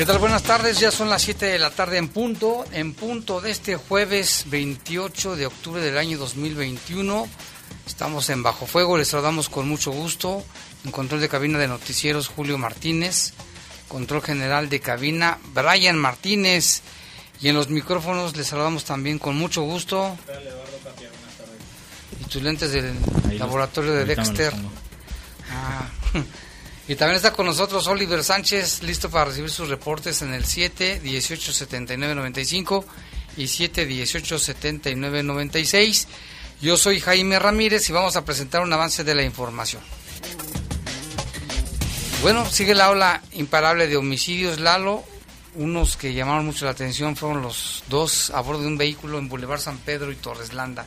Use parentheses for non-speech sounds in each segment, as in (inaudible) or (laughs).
¿Qué tal? Buenas tardes, ya son las 7 de la tarde en punto, en punto de este jueves 28 de octubre del año 2021. Estamos en Bajo Fuego, les saludamos con mucho gusto. En control de cabina de noticieros Julio Martínez, control general de cabina Brian Martínez y en los micrófonos les saludamos también con mucho gusto. Y tus lentes del laboratorio de Dexter. Ah. (laughs) Y también está con nosotros Oliver Sánchez, listo para recibir sus reportes en el 7 18 79 95 y 7 18 79 96. Yo soy Jaime Ramírez y vamos a presentar un avance de la información. Bueno, sigue la ola imparable de homicidios, Lalo. Unos que llamaron mucho la atención fueron los dos a bordo de un vehículo en Boulevard San Pedro y Torres Landa,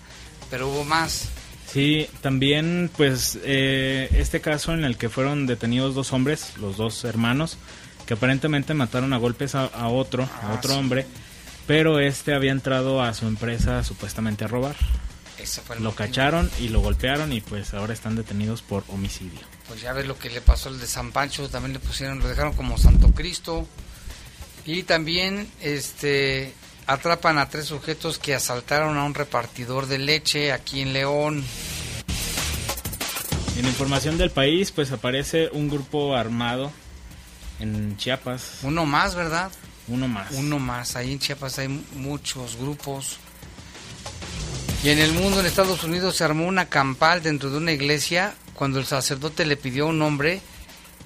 pero hubo más. Sí, también pues eh, este caso en el que fueron detenidos dos hombres, los dos hermanos, que aparentemente mataron a golpes a, otro, a ah, otro hombre, pero este había entrado a su empresa supuestamente a robar. lo cacharon y lo golpearon y pues ahora están detenidos por homicidio. Pues ya ves lo que le pasó al de San Pancho, también le pusieron, lo dejaron como Santo Cristo. Y también este atrapan a tres sujetos que asaltaron a un repartidor de leche aquí en León. En información del país, pues aparece un grupo armado en Chiapas. Uno más, ¿verdad? Uno más. Uno más. Ahí en Chiapas hay muchos grupos. Y en el mundo, en Estados Unidos, se armó una campal dentro de una iglesia cuando el sacerdote le pidió a un hombre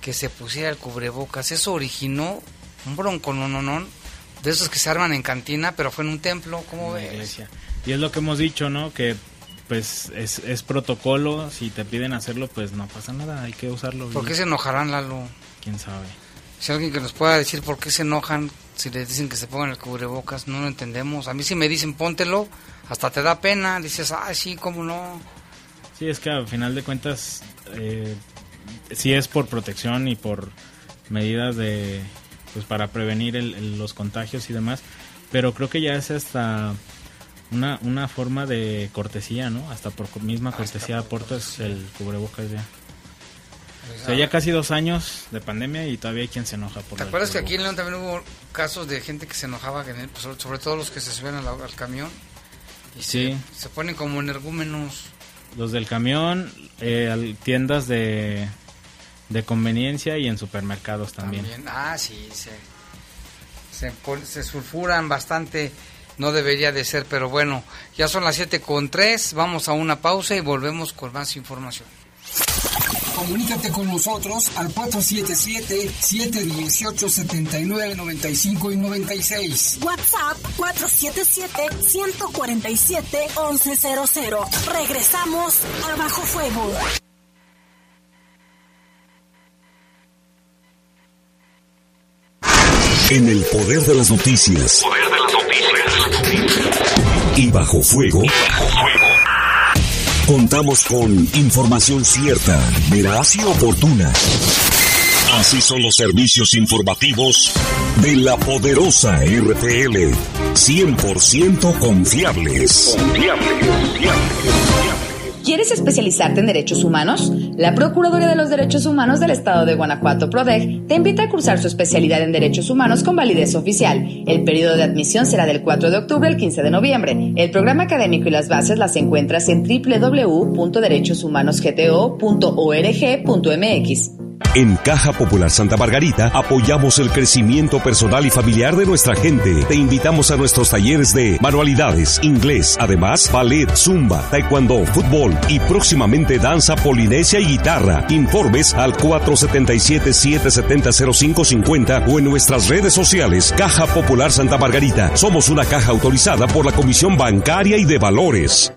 que se pusiera el cubrebocas. Eso originó un bronco, no, no, no de esos que se arman en cantina, pero fue en un templo, ¿cómo ves? Iglesia. Y es lo que hemos dicho, ¿no? Que pues es, es, protocolo, si te piden hacerlo, pues no pasa nada, hay que usarlo. ¿Por qué se enojarán, Lalo? ¿Quién sabe? Si alguien que nos pueda decir por qué se enojan si les dicen que se pongan el cubrebocas, no lo entendemos. A mí si me dicen póntelo, hasta te da pena, dices, ah, sí, cómo no. Sí, es que al final de cuentas, eh, sí es por protección y por medidas de pues para prevenir los contagios y demás, pero creo que ya es hasta una, una forma de cortesía, ¿no? Hasta por misma cortesía aportas el cubrebocas ya. o sea, ya casi dos años de pandemia y todavía hay quien se enoja por ¿Te acuerdas que aquí en León también hubo casos de gente que se enojaba, sobre todo los que se suben al, camión? Y sí. Se, ponen como energúmenos. Los del camión, eh, tiendas de, de conveniencia y en supermercados también. Ah, sí, se, se, sulfuran bastante. No debería de ser, pero bueno, ya son las 7 con 3. Vamos a una pausa y volvemos con más información. Comunícate con nosotros al 477-718-7995 y 96. WhatsApp 477-147-1100. Regresamos a Bajo Fuego. En el poder de las noticias. Poder de las noticias. Y bajo fuego. Contamos con información cierta, veraz y oportuna. Así son los servicios informativos de la poderosa RTL. 100% confiables. Confiables, confiables. ¿Quieres especializarte en derechos humanos? La Procuraduría de los Derechos Humanos del Estado de Guanajuato, PRODEG, te invita a cursar su especialidad en derechos humanos con validez oficial. El periodo de admisión será del 4 de octubre al 15 de noviembre. El programa académico y las bases las encuentras en www.derechoshumanosgto.org.mx. En Caja Popular Santa Margarita apoyamos el crecimiento personal y familiar de nuestra gente. Te invitamos a nuestros talleres de manualidades, inglés, además ballet, zumba, taekwondo, fútbol y próximamente danza polinesia y guitarra. Informes al 477-770-0550 o en nuestras redes sociales Caja Popular Santa Margarita. Somos una caja autorizada por la Comisión Bancaria y de Valores.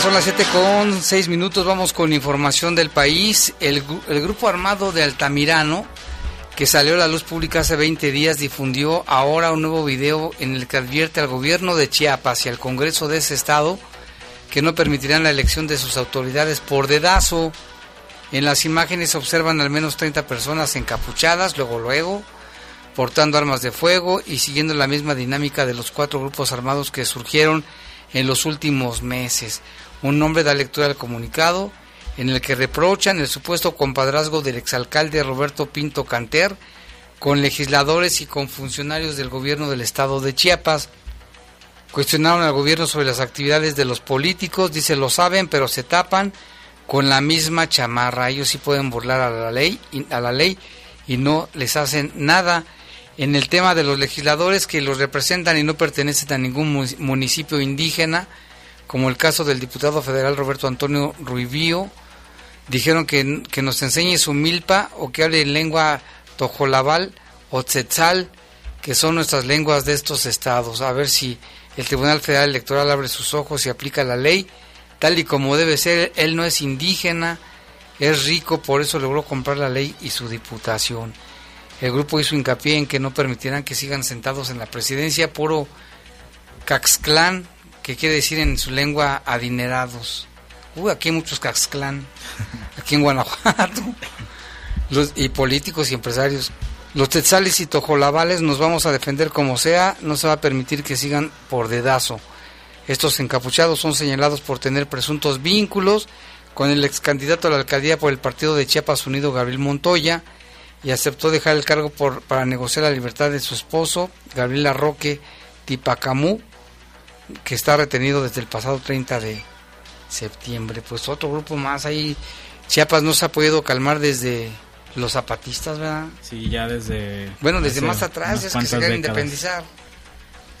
Son las 7 con 6 minutos, vamos con información del país. El, el, grupo armado de Altamirano, que salió a la luz pública hace 20 días, difundió ahora un nuevo video en el que advierte al gobierno de Chiapas y al Congreso de ese estado que no permitirán la elección de sus autoridades por dedazo. En las imágenes se observan al menos 30 personas encapuchadas, luego luego, portando armas de fuego y siguiendo la misma dinámica de los cuatro grupos armados que surgieron en los últimos meses. Un nombre da lectura al comunicado en el que reprochan el supuesto compadrazgo del exalcalde Roberto Pinto Canter con legisladores y con funcionarios del gobierno del estado de Chiapas. Cuestionaron al gobierno sobre las actividades de los políticos, dice lo saben, pero se tapan con la misma chamarra. Ellos sí pueden burlar a la ley, a la ley y no les hacen nada. En el tema de los legisladores que los representan y no pertenecen a ningún municipio indígena, como el caso del diputado federal Roberto Antonio Ruibío, dijeron que, que nos enseñe su milpa o que hable en lengua tojolabal o tzetzal, que son nuestras lenguas de estos estados, a ver si el Tribunal Federal Electoral abre sus ojos y aplica la ley tal y como debe ser. Él no es indígena, es rico, por eso logró comprar la ley y su diputación. El grupo hizo hincapié en que no permitirán que sigan sentados en la presidencia puro Caxclán, que quiere decir en su lengua adinerados. Uy, aquí hay muchos Caxclán, (laughs) aquí en Guanajuato, los, y políticos y empresarios. Los tetzales y tojolabales nos vamos a defender como sea, no se va a permitir que sigan por dedazo. Estos encapuchados son señalados por tener presuntos vínculos con el ex candidato a la alcaldía por el partido de Chiapas Unido, Gabriel Montoya, y aceptó dejar el cargo por, para negociar la libertad de su esposo, Gabriel Arroque Tipacamú, que está retenido desde el pasado 30 de septiembre. Pues otro grupo más ahí. Chiapas no se ha podido calmar desde los zapatistas, ¿verdad? Sí, ya desde... Bueno, desde más atrás, es que se quieren independizar.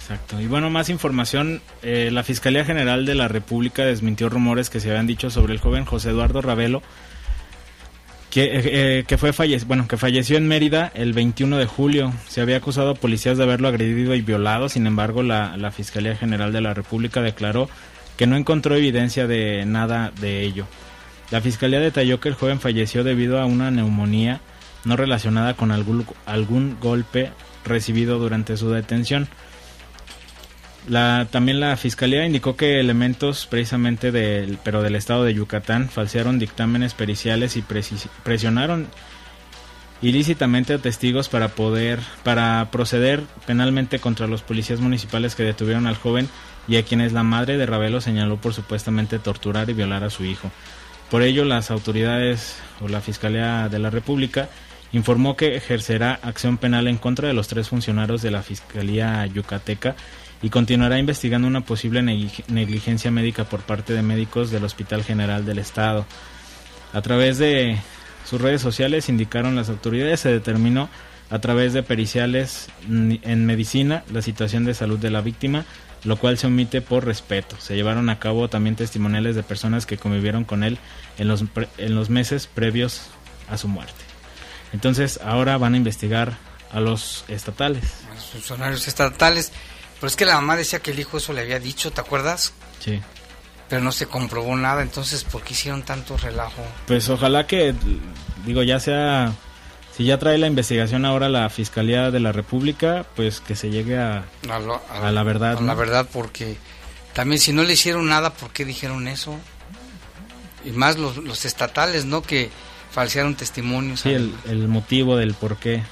Exacto. Y bueno, más información. Eh, la Fiscalía General de la República desmintió rumores que se habían dicho sobre el joven José Eduardo Ravelo, que, eh, que, fue bueno, que falleció en Mérida el 21 de julio. Se había acusado a policías de haberlo agredido y violado, sin embargo la, la Fiscalía General de la República declaró que no encontró evidencia de nada de ello. La Fiscalía detalló que el joven falleció debido a una neumonía no relacionada con algún, algún golpe recibido durante su detención. La, también la fiscalía indicó que elementos precisamente del, pero del estado de Yucatán falsearon dictámenes periciales y presionaron ilícitamente a testigos para poder para proceder penalmente contra los policías municipales que detuvieron al joven y a quienes la madre de Ravelo señaló por supuestamente torturar y violar a su hijo. Por ello, las autoridades o la Fiscalía de la República informó que ejercerá acción penal en contra de los tres funcionarios de la Fiscalía Yucateca y continuará investigando una posible negligencia médica por parte de médicos del Hospital General del Estado. A través de sus redes sociales indicaron las autoridades se determinó a través de periciales en medicina la situación de salud de la víctima, lo cual se omite por respeto. Se llevaron a cabo también testimoniales de personas que convivieron con él en los, en los meses previos a su muerte. Entonces ahora van a investigar a los estatales. A los funcionarios estatales. Pero es que la mamá decía que el hijo eso le había dicho, ¿te acuerdas? Sí. Pero no se comprobó nada, entonces ¿por qué hicieron tanto relajo? Pues ojalá que, digo, ya sea, si ya trae la investigación ahora la Fiscalía de la República, pues que se llegue a, A, lo- a la verdad. a ¿no? la verdad, porque también si no le hicieron nada, ¿por qué dijeron eso? Y más los, los estatales, ¿no? Que falsearon testimonios. Sí, el, el motivo del por qué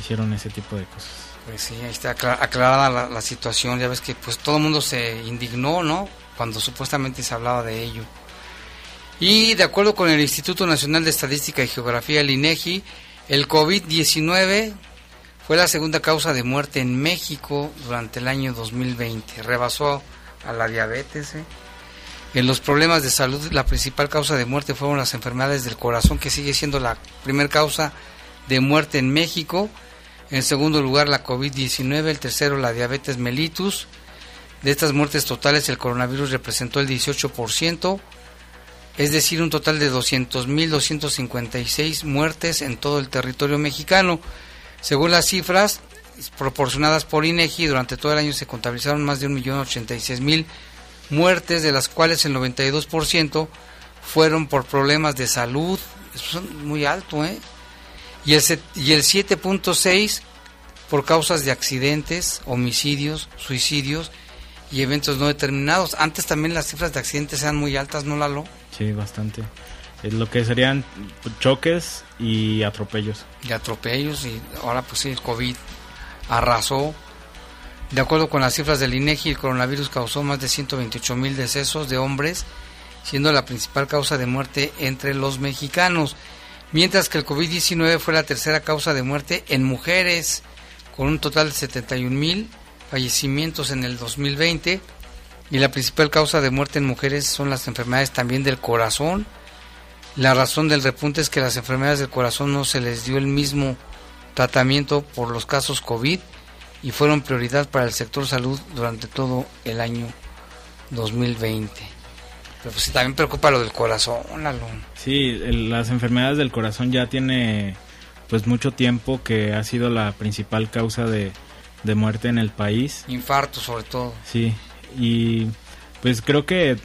hicieron ese tipo de cosas. Pues sí, ahí está acla- aclarada la, situación. Ya ves que pues todo el mundo se indignó, ¿no? Cuando supuestamente se hablaba de ello. Y de acuerdo con el Instituto Nacional de Estadística y Geografía, el INEGI, el COVID-19 fue la segunda causa de muerte en México durante el año 2020. Rebasó a la diabetes. ¿eh? En los problemas de salud, la principal causa de muerte fueron las enfermedades del corazón, que sigue siendo la primera causa de muerte en México. En segundo lugar, la COVID-19. El tercero, la diabetes mellitus. De estas muertes totales, el coronavirus representó el 18%, es decir, un total de 200.256 muertes en todo el territorio mexicano. Según las cifras proporcionadas por INEGI, durante todo el año se contabilizaron más de 1.086.000 muertes, de las cuales el 92% fueron por problemas de salud. Eso es muy alto, ¿eh? Y el, y el 7.6 por causas de accidentes, homicidios, suicidios y eventos no determinados. Antes también las cifras de accidentes eran muy altas, ¿no, Lalo? Sí, bastante. Es lo que serían choques y atropellos. de atropellos y ahora pues sí, el COVID arrasó. De acuerdo con las cifras del INEGI, el coronavirus causó más de 128 mil decesos de hombres, siendo la principal causa de muerte entre los mexicanos, mientras que el COVID-19 fue la tercera causa de muerte en mujeres, con un total de 71 mil fallecimientos en el 2020, y la principal causa de muerte en mujeres son las enfermedades también del corazón, la razón del repunte es que las enfermedades del corazón no se les dio el mismo tratamiento por los casos COVID y fueron prioridad para el sector salud durante todo el año 2020. Pero pues sí, también preocupa lo del corazón, Lalo. Sí, el- las enfermedades del corazón ya tiene pues mucho tiempo que ha sido la principal causa de, de muerte en el país. Infarto sobre todo. Sí, y pues creo que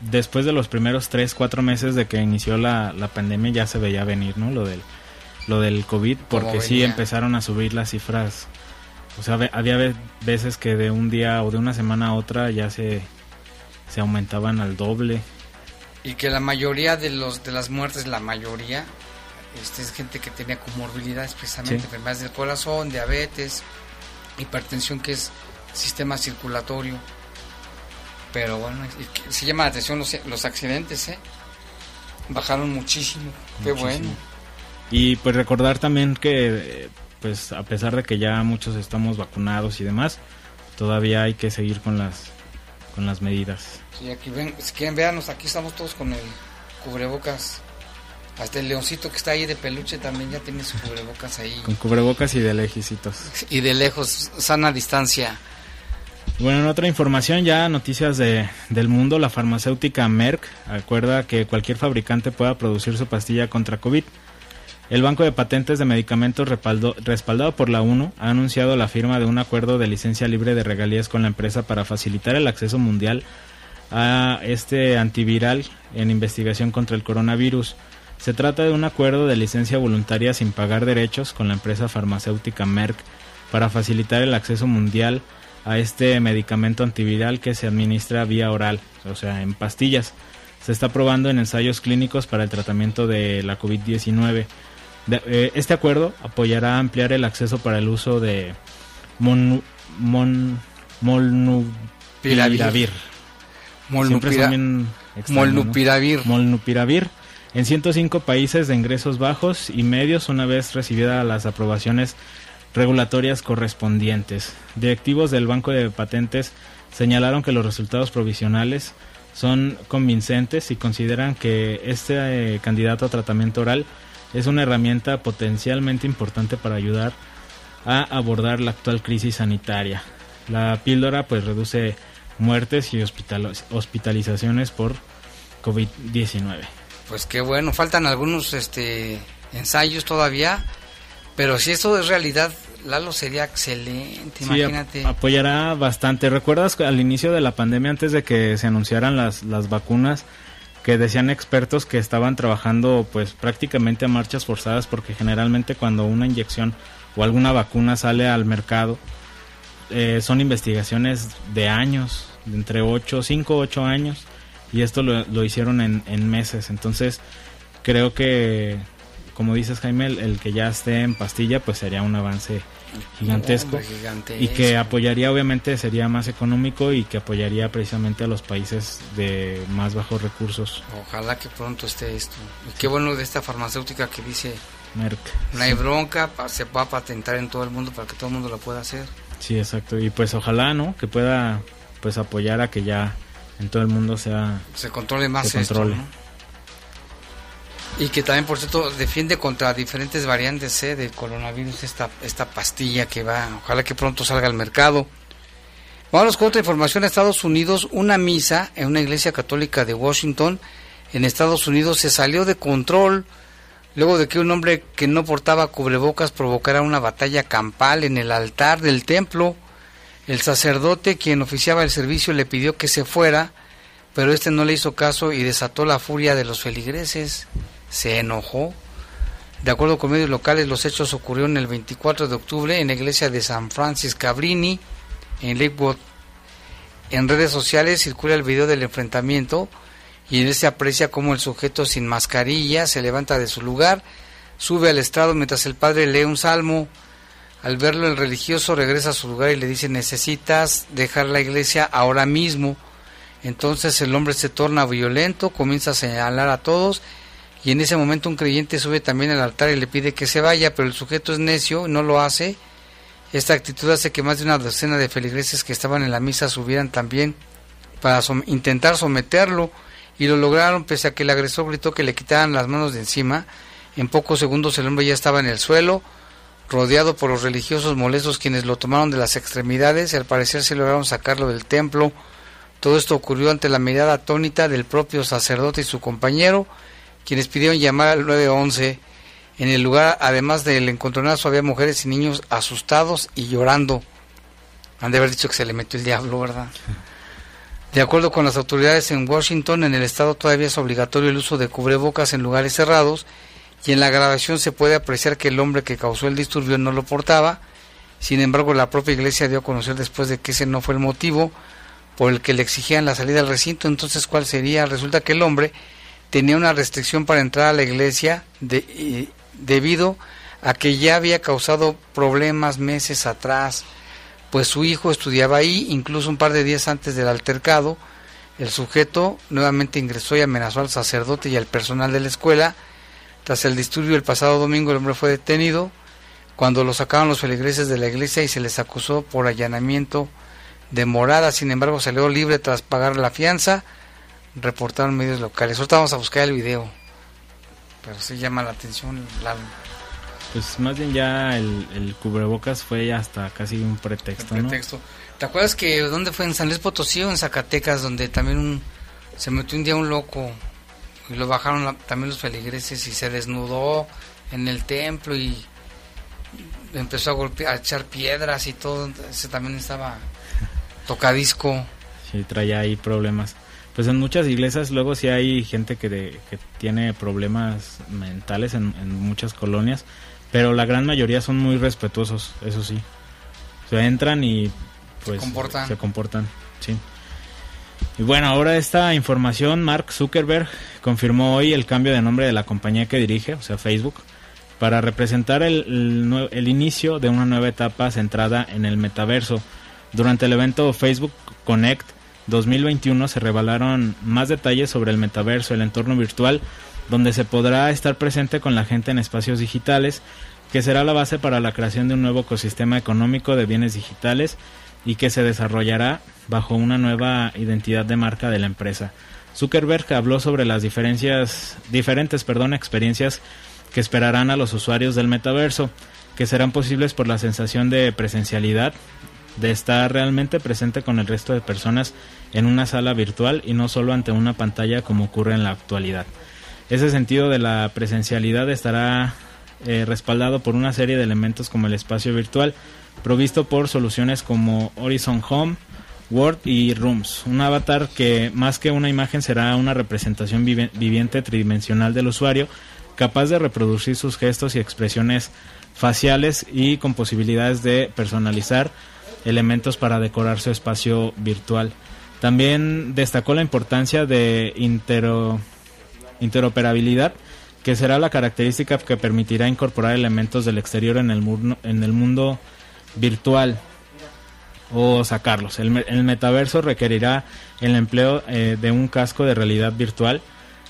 después de los primeros 3, 4 meses de que inició la, la pandemia ya se veía venir, ¿no? Lo del, lo del COVID, porque sí empezaron a subir las cifras. O sea, había ve- veces que de un día o de una semana a otra ya se, se aumentaban al doble. Y que la mayoría de los de las muertes, la mayoría, este, es gente que tenía comorbilidades precisamente, Sí. enfermedades del corazón, diabetes, hipertensión que es sistema circulatorio. Pero bueno, se llama la atención los, los accidentes, ¿eh? Bajaron muchísimo. Qué Muchísimo. bueno. Y pues recordar también que, pues a pesar de que ya muchos estamos vacunados y demás, todavía hay que seguir con las, con las medidas. Sí, aquí ven, si quieren vernos, aquí estamos todos con el cubrebocas. Hasta el leoncito que está ahí de peluche también ya tiene su cubrebocas ahí. Con cubrebocas y de lejicitos. Y de lejos, sana distancia. Bueno, en otra información ya, noticias de, del mundo, la farmacéutica Merck acuerda que cualquier fabricante pueda producir su pastilla contra COVID. El Banco de Patentes de Medicamentos respaldado por la ONU ha anunciado la firma de un acuerdo de licencia libre de regalías con la empresa para facilitar el acceso mundial a este antiviral en investigación contra el coronavirus. Se trata de un acuerdo de licencia voluntaria sin pagar derechos con la empresa farmacéutica Merck para facilitar el acceso mundial a este medicamento antiviral que se administra vía oral, o sea, en pastillas. Se está probando en ensayos clínicos para el tratamiento de la COVID-19. De- eh, Este acuerdo apoyará a ampliar el acceso para el uso de monu- mon- molnupiravir. Siempre son Molnupira- bien extraños, ¿no? Molnupiravir. Molnupiravir en 105 países de ingresos bajos y medios una vez recibidas las aprobaciones regulatorias correspondientes. Directivos del Banco de Patentes señalaron que los resultados provisionales son convincentes y consideran que este eh, candidato a tratamiento oral es una herramienta potencialmente importante para ayudar a abordar la actual crisis sanitaria. La píldora pues reduce muertes y hospital- hospitalizaciones por COVID-19. Pues qué bueno, faltan algunos este ensayos todavía, Pero si esto es realidad, Lalo sería excelente, imagínate. apoyará bastante. ¿Recuerdas al inicio de la pandemia, antes de que se anunciaran las, las vacunas, que decían expertos que estaban trabajando pues prácticamente a marchas forzadas porque generalmente cuando una inyección o alguna vacuna sale al mercado eh, son investigaciones de años, entre 8, 5, 8 años y esto lo, lo hicieron en, en meses. Entonces creo que como dices Jaime, el, que ya esté en pastilla pues sería un avance gigantesco y que apoyaría obviamente sería más económico y que apoyaría precisamente a los países de más bajos recursos. Ojalá que pronto esté esto. Y qué bueno de esta farmacéutica que dice Merck. No hay bronca, se va a patentar en todo el mundo para que todo el mundo lo pueda hacer. Sí, exacto. Y pues ojalá, ¿no? Que pueda pues apoyar a que ya en todo el mundo sea se controle más esto, y que también, por cierto, defiende contra diferentes variantes ¿eh? de coronavirus esta, esta pastilla que va, ojalá que pronto salga al mercado. Vamos con otra información. En Estados Unidos, una misa en una iglesia católica de Washington, en Estados Unidos, se salió de control luego de que un hombre que no portaba cubrebocas provocara una batalla campal en el altar del templo. El sacerdote, quien oficiaba el servicio, le pidió que se fuera, pero este no le hizo caso y desató la furia de los feligreses se enojó. De acuerdo con medios locales, los hechos ocurrieron el 24 de octubre en la iglesia de San Francis Cabrini, en Lakewood. En redes sociales circula el video del enfrentamiento y en se aprecia cómo el sujeto sin mascarilla se levanta de su lugar, sube al estrado mientras el padre lee un salmo. Al verlo el religioso regresa a su lugar y le dice necesitas dejar la iglesia ahora mismo. Entonces el hombre se torna violento, comienza a señalar a todos y en ese momento un creyente sube también al altar y le pide que se vaya, pero el sujeto es necio no lo hace. Esta actitud hace que más de una docena de feligreses que estaban en la misa subieran también para intentar someterlo y lo lograron pese a que el agresor gritó que le quitaran las manos de encima. En pocos segundos el hombre ya estaba en el suelo, rodeado por los religiosos molestos quienes lo tomaron de las extremidades y al parecer se lograron sacarlo del templo. Todo esto ocurrió ante la mirada atónita del propio sacerdote y su compañero, quienes pidieron llamar al 911. En el lugar, además del encontronazo, había mujeres y niños asustados y llorando. Han de haber dicho que se le metió el diablo, ¿verdad? (laughs) De acuerdo con las autoridades en Washington, en el estado todavía es obligatorio el uso de cubrebocas en lugares cerrados y en la grabación se puede apreciar que el hombre que causó el disturbio no lo portaba. Sin embargo, la propia iglesia dio a conocer después de que ese no fue el motivo por el que le exigían la salida al recinto. Entonces, ¿cuál sería? Resulta que el hombre tenía una restricción para entrar a la iglesia de, debido a que ya había causado problemas meses atrás, pues su hijo estudiaba ahí, incluso un par de días antes del altercado, el sujeto nuevamente ingresó y amenazó al sacerdote y al personal de la escuela. Tras el disturbio el pasado domingo el hombre fue detenido cuando lo sacaron los feligreses de la iglesia y se les acusó por allanamiento de morada. Sin embargo, salió libre tras pagar la fianza reportaron medios locales. Ahorita vamos a buscar el video. Pero sí llama la atención Pues más bien ya el, cubrebocas fue hasta casi un pretexto, pretexto. ¿Te acuerdas que dónde fue? ¿En San Luis Potosí o en Zacatecas? Donde también se metió un día un loco y lo bajaron también los feligreses y se desnudó en el templo y empezó a golpear, a echar piedras y todo. Ese también estaba (laughs) tocadisco. Sí, traía ahí problemas pues en muchas iglesias luego sí hay gente que, que tiene problemas mentales en, muchas colonias, pero la gran mayoría son muy respetuosos, eso sí. se entran y pues se comportan. Se comportan, sí. Y bueno, ahora esta información, Mark Zuckerberg confirmó hoy el cambio de nombre de la compañía que dirige, o sea, Facebook, para representar el, el inicio de una nueva etapa centrada en el metaverso. Durante el evento Facebook Connect, 2021 se revelaron más detalles sobre el metaverso, el entorno virtual, donde se podrá estar presente con la gente en espacios digitales, que será la base para la creación de un nuevo ecosistema económico de bienes digitales y que se desarrollará bajo una nueva identidad de marca de la empresa. Zuckerberg habló sobre las diferentes experiencias que esperarán a los usuarios del metaverso, que serán posibles por la sensación de presencialidad, de estar realmente presente con el resto de personas en una sala virtual y no solo ante una pantalla como ocurre en la actualidad. Ese sentido de la presencialidad estará eh, respaldado por una serie de elementos como el espacio virtual, provisto por soluciones como Horizon Home, Word y Rooms. Un avatar que más que una imagen será una representación viviente tridimensional del usuario, capaz de reproducir sus gestos y expresiones faciales y con posibilidades de personalizar elementos para decorar su espacio virtual. También destacó la importancia de interoperabilidad, que será la característica que permitirá incorporar elementos del exterior en el, en el mundo virtual o sacarlos. El, metaverso requerirá el empleo eh, de un casco de realidad virtual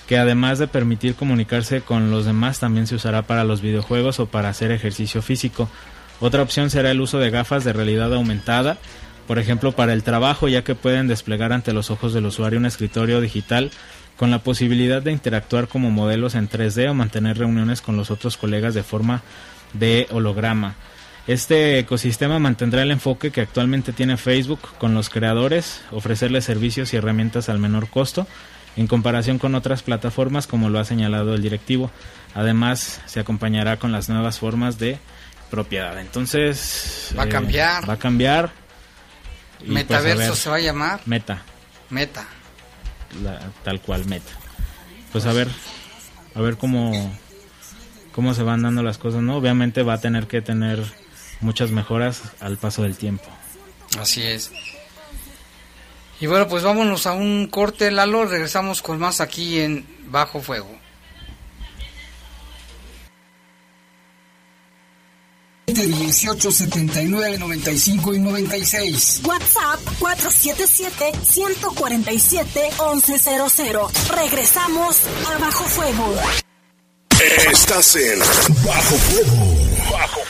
que además de permitir comunicarse con los demás también se usará para los videojuegos o para hacer ejercicio físico. Otra opción será el uso de gafas de realidad aumentada, por ejemplo para el trabajo ya que pueden desplegar ante los ojos del usuario un escritorio digital con la posibilidad de interactuar como modelos en 3D o mantener reuniones con los otros colegas de forma de holograma. Este ecosistema mantendrá el enfoque que actualmente tiene Facebook con los creadores, ofrecerles servicios y herramientas al menor costo, en comparación con otras plataformas como lo ha señalado el directivo. Además, se acompañará con las nuevas formas de propiedad. Entonces... Va a eh, cambiar. Va a cambiar. Pues, Metaverso se va a llamar. Meta. Meta. tal cual, meta. Pues a ver, a ver cómo, cómo se van dando las cosas, ¿no? Obviamente va a tener que tener muchas mejoras al paso del tiempo. Así es. Y bueno, pues vámonos a un corte, Lalo. Regresamos con más aquí en Bajo Fuego. 18 79 95 y 96. WhatsApp 477 147 1100. Regresamos a Bajo Fuego. Estás en Bajo Fuego. Bajo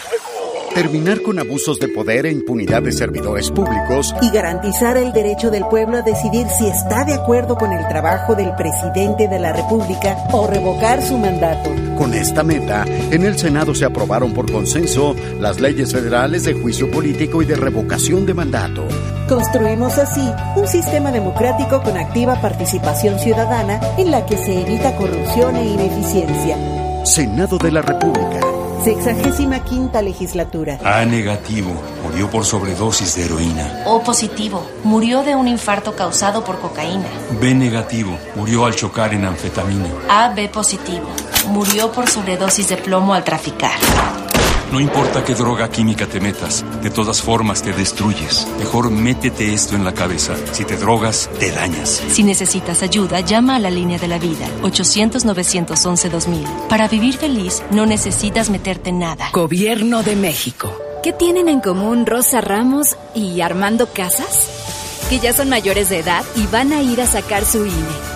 terminar con abusos de poder e impunidad de servidores públicos y garantizar el derecho del pueblo a decidir si está de acuerdo con el trabajo del presidente de la República o revocar su mandato. Con esta meta, en el Senado se aprobaron por consenso las leyes federales de juicio político y de revocación de mandato. Construimos así un sistema democrático con activa participación ciudadana en la que se evita corrupción e ineficiencia. Senado de la República. Sexagésima quinta legislatura. A negativo. Murió por sobredosis de heroína. O positivo. Murió de un infarto causado por cocaína. B negativo. Murió al chocar en anfetamina. A B positivo. Murió por sobredosis de plomo al traficar. No importa qué droga química te metas, de todas formas te destruyes. Mejor métete esto en la cabeza. Si te drogas, te dañas. Si necesitas ayuda, llama a la línea de la vida, 800-911-2000. Para vivir feliz, no necesitas meterte en nada. Gobierno de México. ¿Qué tienen en común Rosa Ramos y Armando Casas? Que ya son mayores de edad y van a ir a sacar su INE.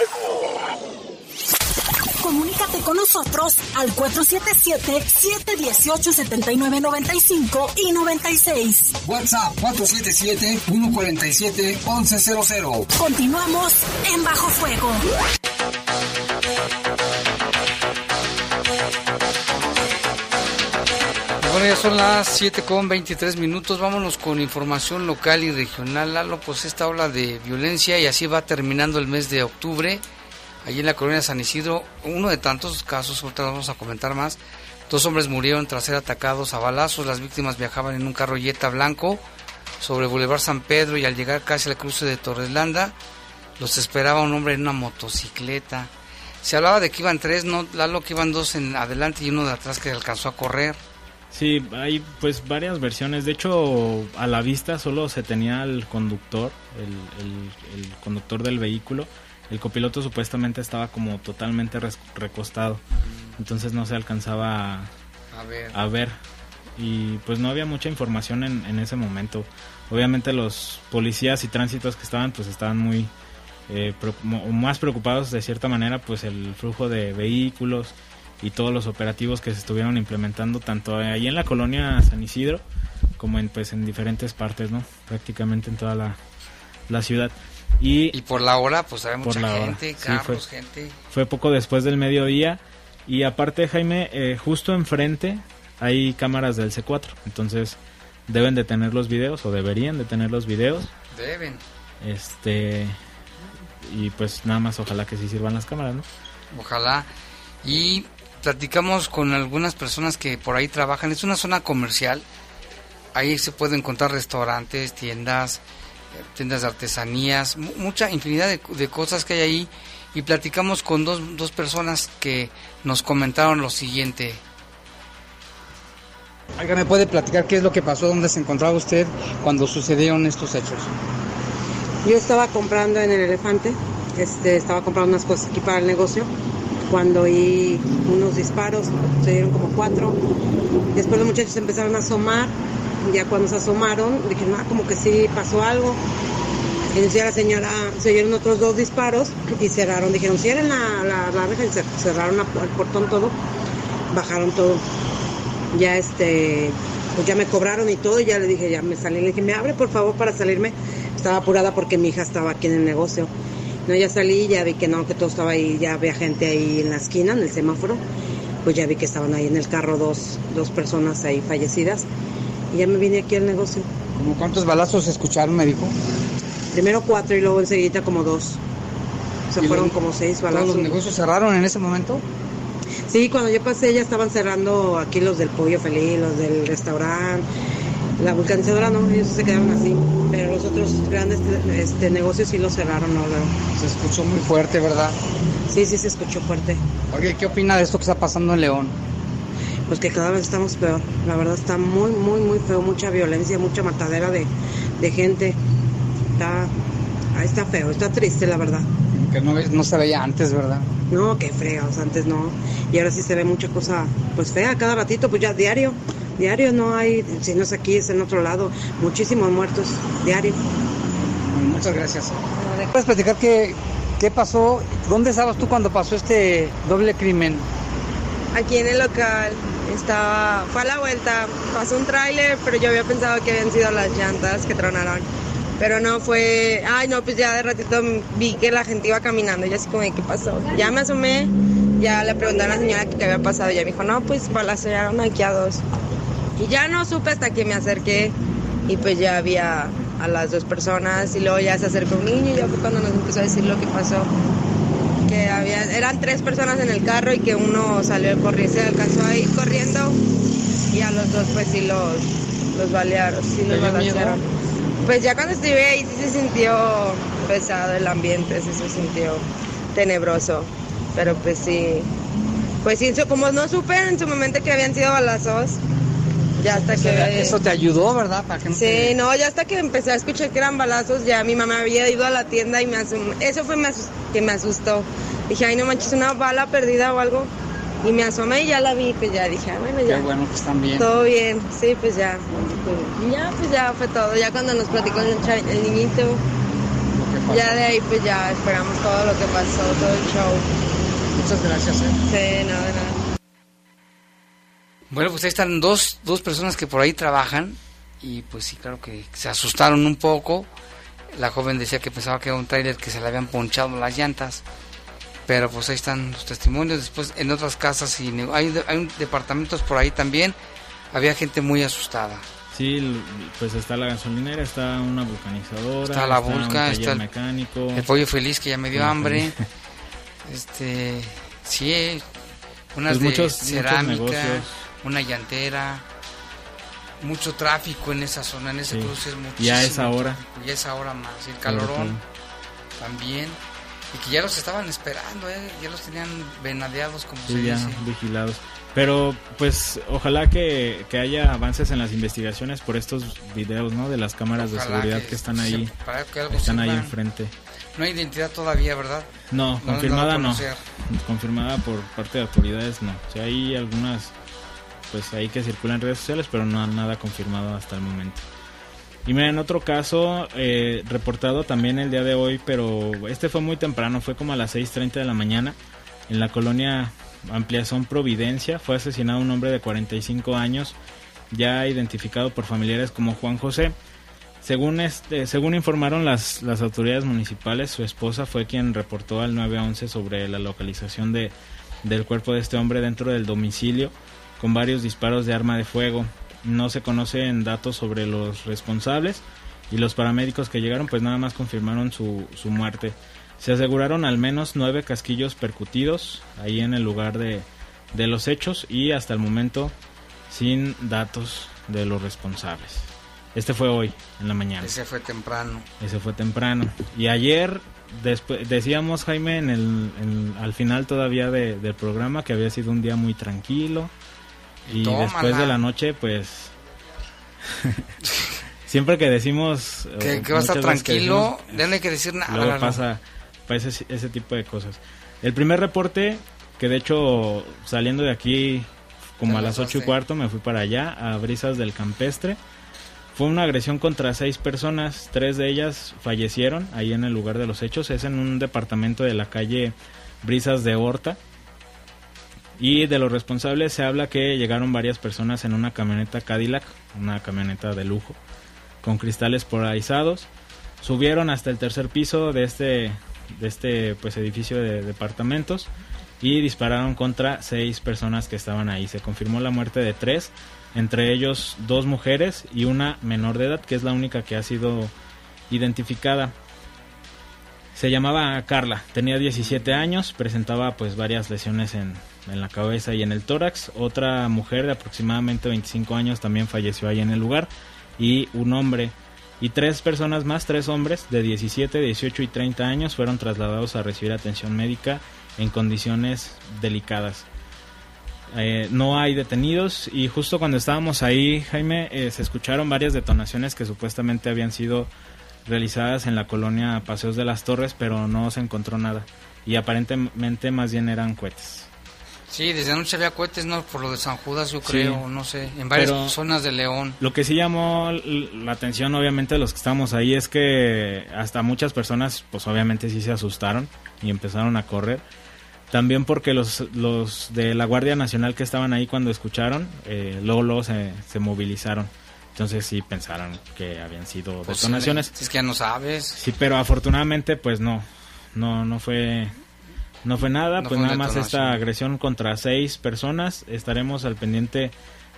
con nosotros al 477-718-7995 y 96. WhatsApp 477-147-1100. Continuamos en Bajo Fuego. Bueno, ya son las 7 con 23 minutos. Vámonos con información local y regional. Lalo, pues esta ola de violencia y así va terminando el mes de octubre allí en la colonia San Isidro, uno de tantos casos, ahorita vamos a comentar más. Dos hombres murieron tras ser atacados a balazos. Las víctimas viajaban en un carro Jetta blanco sobre Boulevard San Pedro y al llegar casi al cruce de Torreslanda, los esperaba un hombre en una motocicleta. Se hablaba de que iban tres, no, Lalo, que iban dos en adelante y uno de atrás que alcanzó a correr. Sí, hay pues varias versiones. De hecho, a la vista solo se tenía el conductor, el conductor del vehículo el copiloto supuestamente estaba como totalmente recostado, entonces no se alcanzaba a, ver. Y pues no había mucha información en, ese momento. Obviamente los policías y tránsitos que estaban pues estaban muy eh, más preocupados de cierta manera pues el flujo de vehículos y todos los operativos que se estuvieron implementando tanto ahí en la colonia San Isidro como en pues en diferentes partes, ¿no? Prácticamente en toda la, la ciudad. Y, y por la hora, pues hay mucha gente, carros, gente. Fue poco después del mediodía. Y aparte, Jaime, eh, justo enfrente hay cámaras del C4. Entonces, deben de tener los videos, o deberían de tener los videos. Deben. Este. Y pues nada más, ojalá que sí sirvan las cámaras, ¿no? Ojalá. Y platicamos con algunas personas que por ahí trabajan. Es una zona comercial. Ahí se pueden encontrar restaurantes, tiendas, tiendas de artesanías, mucha infinidad de, cosas que hay ahí. Y platicamos con dos, dos personas que nos comentaron lo siguiente. Oiga, ¿me puede platicar qué es lo que pasó? ¿Dónde se encontraba usted cuando sucedieron estos hechos? Yo estaba comprando en el elefante, este, estaba comprando unas cosas aquí para el negocio cuando oí unos disparos, se dieron como cuatro. Después los muchachos empezaron a asomar, ya cuando se asomaron, dijeron, ah, como que sí pasó algo. Y decía la señora, se oyeron otros dos disparos y cerraron, dijeron, cierren la, la, la reja cerraron el portón todo, bajaron todo. Ya este, pues ya me cobraron y todo, y ya le dije, ya me salí, le dije, me abre por favor para salirme. Estaba apurada porque mi hija estaba aquí en el negocio. No, ya salí, ya vi que no, que todo estaba ahí, ya había gente ahí en la esquina, en el semáforo. Pues ya vi que estaban ahí en el carro dos, dos personas ahí fallecidas. Y ya me vine aquí al negocio. ¿Cómo cuántos balazos escucharon, me dijo? Primero cuatro y luego enseguida como dos. O sea, fueron como seis balazos. ¿Todos los negocios cerraron en ese momento? Sí, cuando yo pasé ya estaban cerrando aquí los del Pollo Feliz, los del restaurante, la vulcanizadora no, ellos se quedaron así, pero los otros grandes este, negocios sí los cerraron, no, Se escuchó muy fuerte, ¿verdad? Sí, sí se escuchó fuerte. Oye, ¿qué opina de esto que está pasando en León? Pues que cada vez estamos peor, la verdad está muy, muy, muy feo, mucha violencia, mucha matadera de, gente. Está, está feo, está triste, la verdad. Que no, no se veía antes, ¿verdad? No, qué fregados, antes no. Y ahora sí se ve mucha cosa, pues fea, cada ratito, pues ya diario. Diario no hay, si no es aquí, es en otro lado. Muchísimos muertos, diario. Muchas gracias. ¿Puedes platicar qué, qué pasó? ¿Dónde estabas tú cuando pasó este doble crimen? Aquí en el local. Estaba, fue a la vuelta, pasó un tráiler, pero yo había pensado que habían sido las llantas que tronaron. Pero no fue, ay no, pues ya de ratito vi que la gente iba caminando y así como, ¿qué pasó? Ya me asomé, ya le pregunté a la señora qué había pasado y ella me dijo, no, pues balacearon aquí a dos. Y ya no supe hasta que me acerqué y pues ya había a las dos personas y luego ya se acercó un niño y ya fue cuando nos empezó a decir lo que pasó. Que había, eran tres personas en el carro y que uno salió corriendo, se alcanzó a ir corriendo y a los dos pues sí los, los balearon, sí los balacearon. Pues ya cuando estuve ahí sí se sintió pesado el ambiente, sí se sintió tenebroso, pero pues sí, pues sí, como no supe en su momento que habían sido balazos, ya hasta que... Eso te ayudó, ¿verdad? sí, no, ya hasta que empecé a escuchar que eran balazos, ya mi mamá había ido a la tienda y me eso fue que me asustó. Dije, ay, no manches, una bala perdida o algo. Y me asomé y ya la vi, pues ya dije, ah, bueno, ya. Qué bueno que están bien. Todo bien, sí, pues ya. Y ya, pues ya fue todo. Ya cuando nos platicó el, el niñito, ya de ahí, pues ya esperamos todo lo que pasó, todo el show. Muchas gracias, ¿eh? Sí, de nada. Bueno, pues ahí están dos, dos personas que por ahí trabajan y pues sí, claro que se asustaron un poco. La joven decía que pensaba que era un tráiler que se le habían ponchado las llantas, pero pues ahí están los testimonios. Después en otras casas y hay, hay departamentos por ahí también, había gente muy asustada. Sí, pues está la gasolinera, está una vulcanizadora, está la vulca, está el mecánico, el pollo feliz que ya me dio hambre. (laughs) este, sí, unas pues de cerámica una llantera, mucho tráfico en esa zona, en ese cruce es muchísimo. Y a esa hora. Y a esa hora más, el calorón también. Y que ya los estaban esperando, ¿eh? ya los tenían venadeados como se ya vigilados. Pero pues ojalá que, haya avances en las investigaciones por estos videos, ¿no? De las cámaras de seguridad que, están ahí. están ahí enfrente. No hay identidad todavía, ¿verdad? No, confirmada no. Confirmada por parte de autoridades no. O sea, hay algunas pues ahí que circulan en redes sociales, pero no nada confirmado hasta el momento. Y mira, en otro caso, eh, reportado también el día de hoy, pero este fue muy temprano, fue como a las 6.30 de la mañana, en la colonia Ampliación Providencia, fue asesinado un hombre de 45 años ya identificado por familiares como Juan José. Según, este, según informaron las, las autoridades municipales, su esposa fue quien reportó al 911 sobre la localización de, del cuerpo de este hombre dentro del domicilio con varios disparos de arma de fuego. No se conocen datos sobre los responsables y los paramédicos que llegaron pues nada más confirmaron su, su muerte. Se aseguraron al menos nueve casquillos percutidos ahí en el lugar de, de los hechos y hasta el momento sin datos de los responsables. Este fue hoy, en la mañana. Ese fue temprano. Ese fue temprano. Y ayer, después, decíamos, Jaime, en el, al final todavía del programa que había sido un día muy tranquilo. Y, después de la noche, pues... (laughs) siempre que decimos... Que, va a estar tranquilo, ya no hay que decir nada. Luego pasa, pasa ese, ese tipo de cosas. El primer reporte, que de hecho saliendo de aquí como a las ocho y cuarto, me fui para allá, a Brisas del Campestre fue una agresión contra seis personas, tres de ellas fallecieron ahí en el lugar de los hechos, es en un departamento de la calle Brisas de Horta. Y de los responsables se habla que llegaron varias personas en una camioneta Cadillac, una camioneta de lujo, con cristales polarizados. Subieron hasta el tercer piso de este, de este pues, edificio de departamentos y dispararon contra seis personas que estaban ahí. Se confirmó la muerte de tres entre ellos dos mujeres y una menor de edad, que es la única que ha sido identificada. Se llamaba Carla, tenía 17 años, presentaba pues varias lesiones en, en, la cabeza y en el tórax. Otra mujer de aproximadamente 25 años también falleció ahí en el lugar y un hombre y tres personas más, tres hombres de 17, 18 y 30 años fueron trasladados a recibir atención médica en condiciones delicadas. Eh, no hay detenidos y justo cuando estábamos ahí, Jaime, eh, se escucharon varias detonaciones que supuestamente habían sido realizadas en la colonia Paseos de las Torres, pero no se encontró nada y aparentemente más bien eran cohetes. Sí, desde anoche había cohetes, ¿no? Por lo de San Judas, yo creo, no sé, en varias zonas de León. Lo que sí llamó la atención, obviamente, de los que estábamos ahí es que hasta muchas personas, pues obviamente sí se asustaron y empezaron a correr también porque los, los de la Guardia Nacional que estaban ahí cuando escucharon, eh, luego, luego se, se, movilizaron. Entonces sí pensaron que habían sido pues detonaciones. es que ya no sabes. Sí, pero afortunadamente pues no, no, no fue, no fue nada. pues nada más esta agresión contra seis personas. Estaremos al pendiente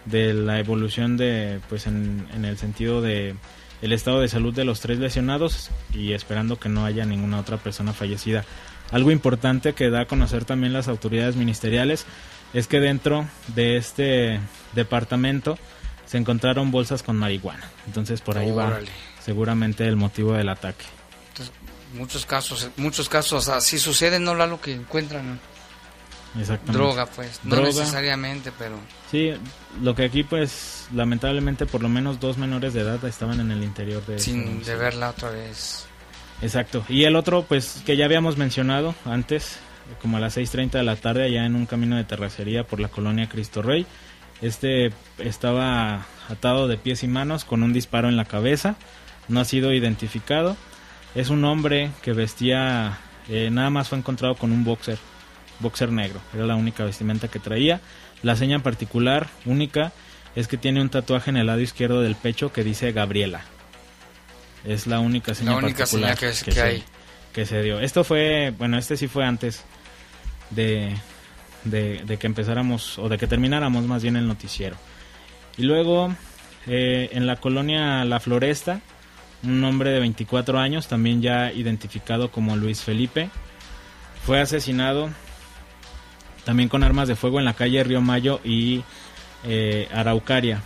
de la evolución de, pues en, en el sentido de el estado de salud de los tres lesionados y esperando que no haya ninguna otra persona fallecida. Algo importante que da a conocer también las autoridades ministeriales es que dentro de este departamento se encontraron bolsas con marihuana. Entonces por ahí va seguramente el motivo del ataque. Entonces, muchos casos, muchos casos así suceden, no lo que encuentran. Exactamente. Droga, pues, no necesariamente, pero... Sí, lo que aquí, pues, lamentablemente, por lo menos dos menores de edad estaban en el interior de... Sin de verla otra vez. Exacto. Y el otro, pues, que ya habíamos mencionado antes, como a las 6.30 de la tarde, allá en un camino de terracería por la colonia Cristo Rey. Este estaba atado de pies y manos con un disparo en la cabeza. No ha sido identificado. Es un hombre que vestía, eh, nada más fue encontrado con un boxer, boxer negro. Era la única vestimenta que traía. La seña en particular, única, es que tiene un tatuaje en el lado izquierdo del pecho que dice Gabriela. Es la única señal que, se, hay. que se dio. Esto fue, bueno, este sí fue antes de, de, que empezáramos, o de que termináramos más bien el noticiero. Y luego, eh, en la colonia La Floresta, un hombre de 24 años, también ya identificado como Luis Felipe, fue asesinado también con armas de fuego en la calle Río Mayo y eh, Araucaria.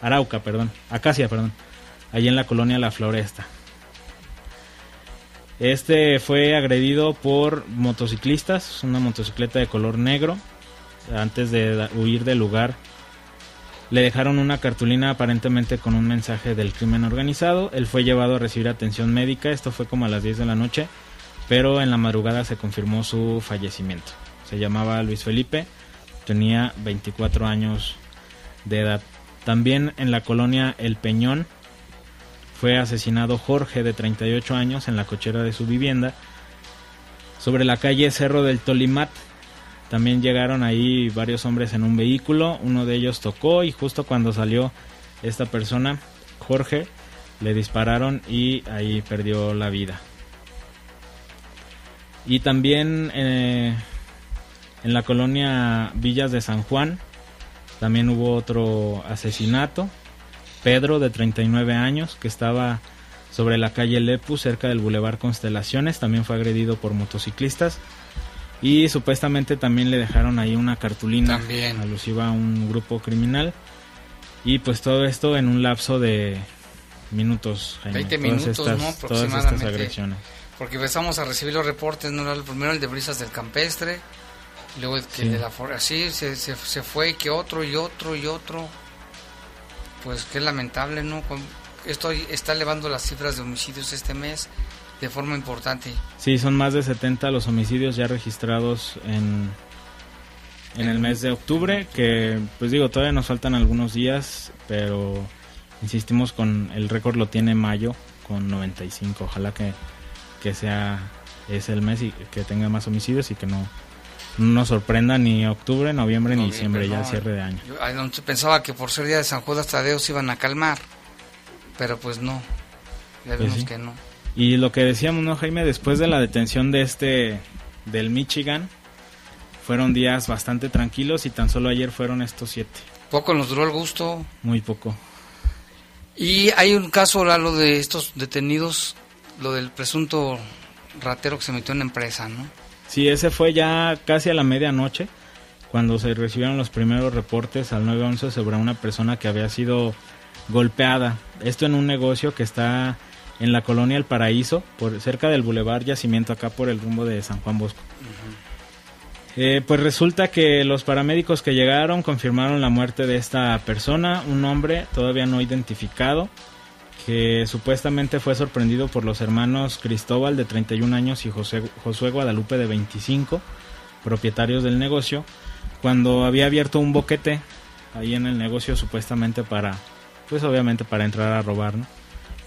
Arauca, perdón. Acacia, perdón allí en la colonia La Floresta. Este fue agredido por motociclistas, una motocicleta de color negro. Antes de huir del lugar, le dejaron una cartulina aparentemente con un mensaje del crimen organizado. Él fue llevado a recibir atención médica, esto fue como a las 10 de la noche, pero en la madrugada se confirmó su fallecimiento. Se llamaba Luis Felipe, tenía 24 años de edad. También en la colonia El Peñón fue asesinado Jorge de 38 años en la cochera de su vivienda sobre la calle Cerro del Tolimat. También llegaron ahí varios hombres en un vehículo, uno de ellos tocó y justo cuando salió esta persona, Jorge, le dispararon y ahí perdió la vida. Y también eh, en la colonia Villas de San Juan, también hubo otro asesinato. Pedro, de 39 años, que estaba sobre la calle Lepu, cerca del Boulevard Constelaciones, también fue agredido por motociclistas. Y supuestamente también le dejaron ahí una cartulina alusiva a un grupo criminal. Y pues todo esto en un lapso de minutos. 20 minutos, ¿no? Aproximadamente. agresiones. Porque empezamos a recibir los reportes, ¿no? Primero el de brisas del campestre, luego el que de la así se, se, se, fue, que otro y otro y otro. Pues qué lamentable, ¿no? Esto está elevando las cifras de homicidios este mes de forma importante. Sí, son más de 70 los homicidios ya registrados en, en el mes de octubre, que pues digo, todavía nos faltan algunos días, pero insistimos con el récord lo tiene mayo con 95. Ojalá que, que sea es el mes y que tenga más homicidios y que no, nos sorprenda ni octubre, noviembre, ni diciembre, ya cierre de año. Yo, pensaba que por ser día de San Judas Tadeo se iban a calmar, pero pues no, ya pues vimos que no. Y lo que decíamos, ¿no, Jaime? Después de la detención de este, del Michigan, fueron días bastante tranquilos y tan solo ayer fueron estos siete. Poco nos duró el gusto. Muy poco. Y hay un caso, lo de estos detenidos, lo del presunto ratero que se metió en la empresa, ¿no? Sí, ese fue ya casi a la medianoche, cuando se recibieron los primeros reportes al 911 sobre una persona que había sido golpeada. Esto en un negocio que está en la colonia El Paraíso, por cerca del Boulevard Yacimiento, acá por el rumbo de San Juan Bosco. Eh, pues resulta que los paramédicos que llegaron confirmaron la muerte de esta persona, un hombre todavía no identificado, que supuestamente fue sorprendido por los hermanos Cristóbal de 31 años y José, Josué Guadalupe de 25, propietarios del negocio, cuando había abierto un boquete ahí en el negocio supuestamente para, pues obviamente para entrar a robar, ¿no?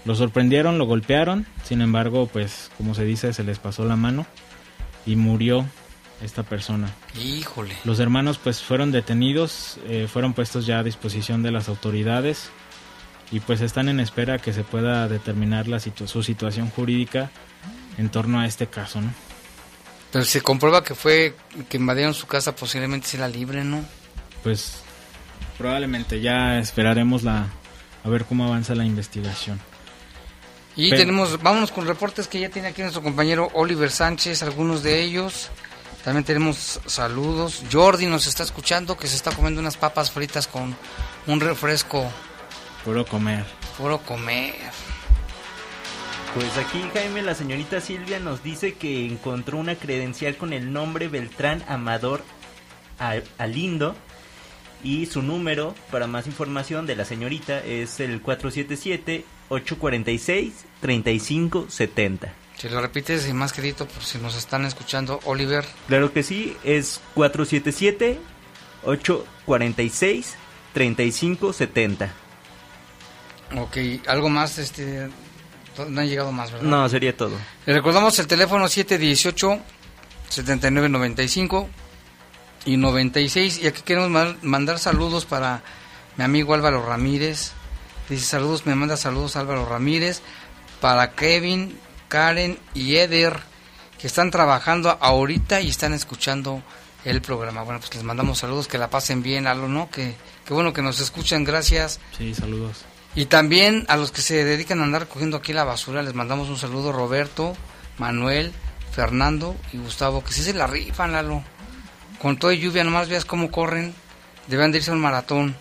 Lo sorprendieron, lo golpearon, sin embargo, pues como se dice, se les pasó la mano y murió esta persona. Híjole. Los hermanos pues fueron detenidos, eh, fueron puestos ya a disposición de las autoridades y pues están en espera que se pueda determinar la su situación jurídica en torno a este caso, ¿no? Pero se comprueba que fue que invadieron su casa, posiblemente se la libre, ¿no? Pues probablemente ya esperaremos la a ver cómo avanza la investigación. Y tenemos, vámonos con reportes que ya tiene aquí nuestro compañero Oliver Sánchez, algunos de ellos. También tenemos saludos. Jordi nos está escuchando que se está comiendo unas papas fritas con un refresco. Puro comer. Puro comer. Pues aquí Jaime, la señorita Silvia nos dice que encontró una credencial con el nombre Beltrán Amador Alindo y su número para más información de la señorita es el 477 846-3570. Si lo repites y más querido por si nos están escuchando, Oliver. Claro que sí, es 477-846-3570. Ok, algo más, este, no han llegado más, ¿verdad? No, sería todo. Le recordamos el teléfono 718-7995 y 96. Y aquí queremos mandar saludos para mi amigo Álvaro Ramírez, Dice saludos, me manda saludos Álvaro Ramírez para Kevin, Karen y Eder que están trabajando ahorita y están escuchando el programa. Bueno, pues les mandamos saludos, que la pasen bien, Alo, ¿no? Que, que bueno que nos escuchan, gracias. Sí, saludos. Y también a los que se dedican a andar recogiendo aquí la basura, les mandamos un saludo Roberto, Manuel, Fernando y Gustavo, que sí se la rifan, Lalo. Con toda lluvia, nomás veas cómo corren, deben de irse a un maratón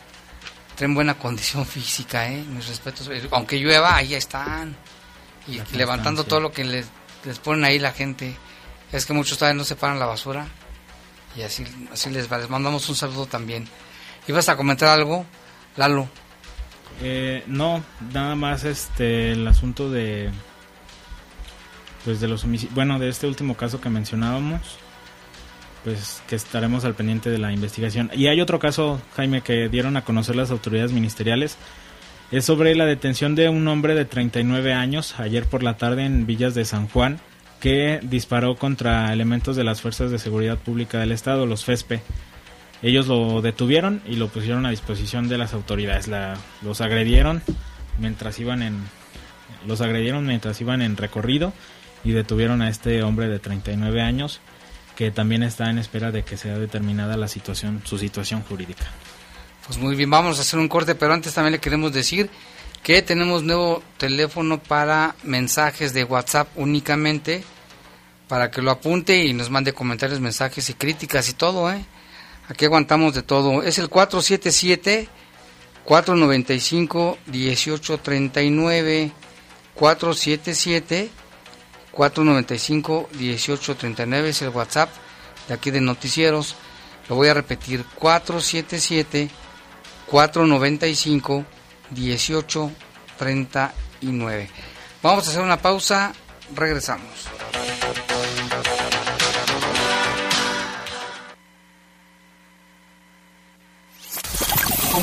traen buena condición (laughs) física, ¿eh? Mis respetos. Aunque llueva, ahí están. Y levantando todo lo que les, les ponen ahí la gente. Es que muchos todavía no separan la basura. Y así, así les va. Les mandamos un saludo también. ¿Ibas a comentar algo, Lalo? Eh, no, nada más este el asunto de pues de los bueno de este último caso que mencionábamos pues que estaremos al pendiente de la investigación. Y hay otro caso, Jaime, que dieron a conocer las autoridades ministeriales. Es sobre la detención de un hombre de 39 años ayer por la tarde en Villas de San Juan, que disparó contra elementos de las Fuerzas de Seguridad Pública del Estado, los FESPE. Ellos lo detuvieron y lo pusieron a disposición de las autoridades. La, los agredieron mientras iban en los agredieron mientras iban en recorrido y detuvieron a este hombre de 39 años que también está en espera de que sea determinada la situación su situación jurídica. Pues muy bien, vamos a hacer un corte, pero antes también le queremos decir que tenemos nuevo teléfono para mensajes de WhatsApp únicamente para que lo apunte y nos mande comentarios, mensajes y críticas y todo, ¿eh? Aquí aguantamos de todo. Es el 477 495 1839 477 495 1839 es el WhatsApp de aquí de Noticieros. Lo voy a repetir 477 495 1839. Vamos a hacer una pausa, regresamos.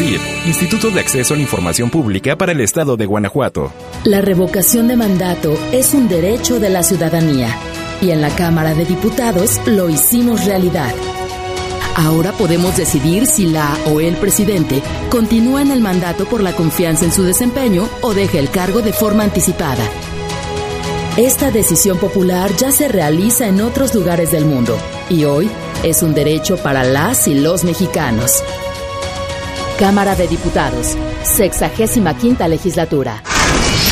Instituto de Acceso a la Información Pública para el Estado de Guanajuato. La revocación de mandato es un derecho de la ciudadanía y en la Cámara de Diputados lo hicimos realidad. Ahora podemos decidir si la o el presidente continúa en el mandato por la confianza en su desempeño o deja el cargo de forma anticipada. Esta decisión popular ya se realiza en otros lugares del mundo y hoy es un derecho para las y los mexicanos. Cámara de Diputados, 65 legislatura.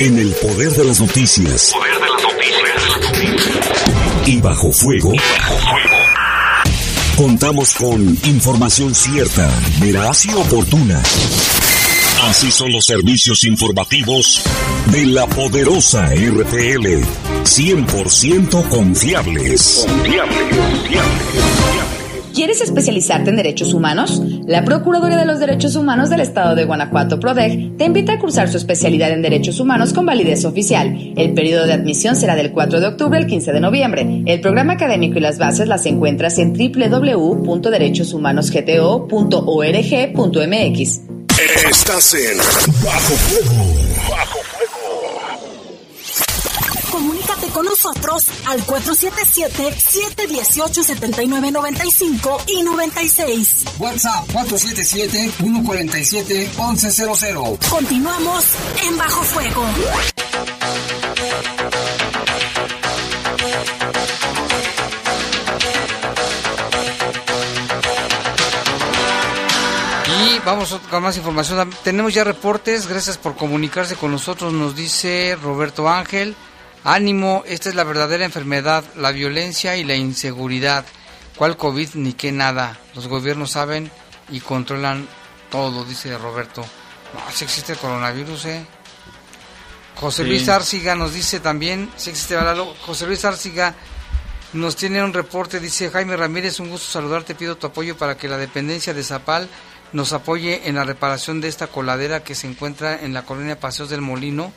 En el poder de las noticias. Poder de las noticias. Y bajo fuego. Contamos con información cierta, veraz y oportuna. Así son los servicios informativos de la poderosa RTL. 100% confiables. Confiables, confiables. ¿Quieres especializarte en derechos humanos? La Procuraduría de los Derechos Humanos del Estado de Guanajuato, PRODEG, te invita a cursar su especialidad en derechos humanos con validez oficial. El periodo de admisión será del 4 de octubre al 15 de noviembre. El programa académico y las bases las encuentras en www.derechoshumanosgto.org.mx. Estás en Bajo Fuego. Con nosotros al 477-718-7995 y 96. WhatsApp 477-147-1100. Continuamos en Bajo Fuego. Y vamos con más información. Tenemos ya reportes. Gracias por comunicarse con nosotros. Nos dice Roberto Ángel. Ánimo, esta es la verdadera enfermedad, la violencia y la inseguridad. ¿Cuál COVID ni qué nada? Los gobiernos saben y controlan todo, dice Roberto. No, si existe el coronavirus, ¿eh? José Sí. Luis Arciga nos dice también, si existe. José Luis Arciga nos tiene un reporte, dice Jaime Ramírez, un gusto saludarte, pido tu apoyo para que la dependencia de Zapal nos apoye en la reparación de esta coladera que se encuentra en la colonia Paseos del Molino,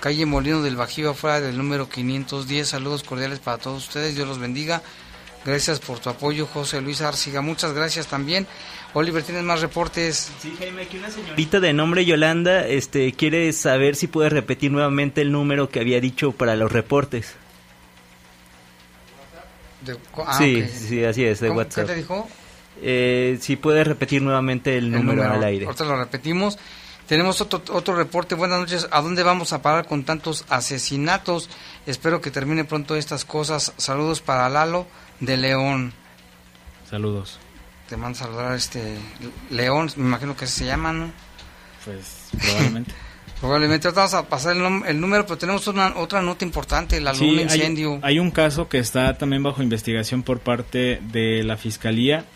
calle Molino del Bajío, afuera del número 510. Saludos cordiales para todos ustedes, Dios los bendiga. Gracias por tu apoyo, José Luis Arciga. Muchas gracias también. Oliver, ¿tienes más reportes? Sí, Jaime, aquí una señorita de nombre Yolanda este, quiere saber si puedes repetir nuevamente el número que había dicho para los reportes. De- ah, sí, ok. sí, así es, de. WhatsApp. ¿Qué te dijo? Eh, si puedes repetir nuevamente el, El número, número. al aire. Ahorita lo repetimos. Tenemos otro, otro reporte. Buenas noches. ¿A dónde vamos a parar con tantos asesinatos? Espero que termine pronto estas cosas. Saludos para Lalo de León. Saludos. Te mando a saludar este León, me imagino que se llama, ¿no? Pues probablemente. (laughs) Probablemente vamos a pasar el, número, pero tenemos una, otra nota importante, la Sí, luna hay- incendio. Hay, un caso que está también bajo investigación por parte de la Fiscalía.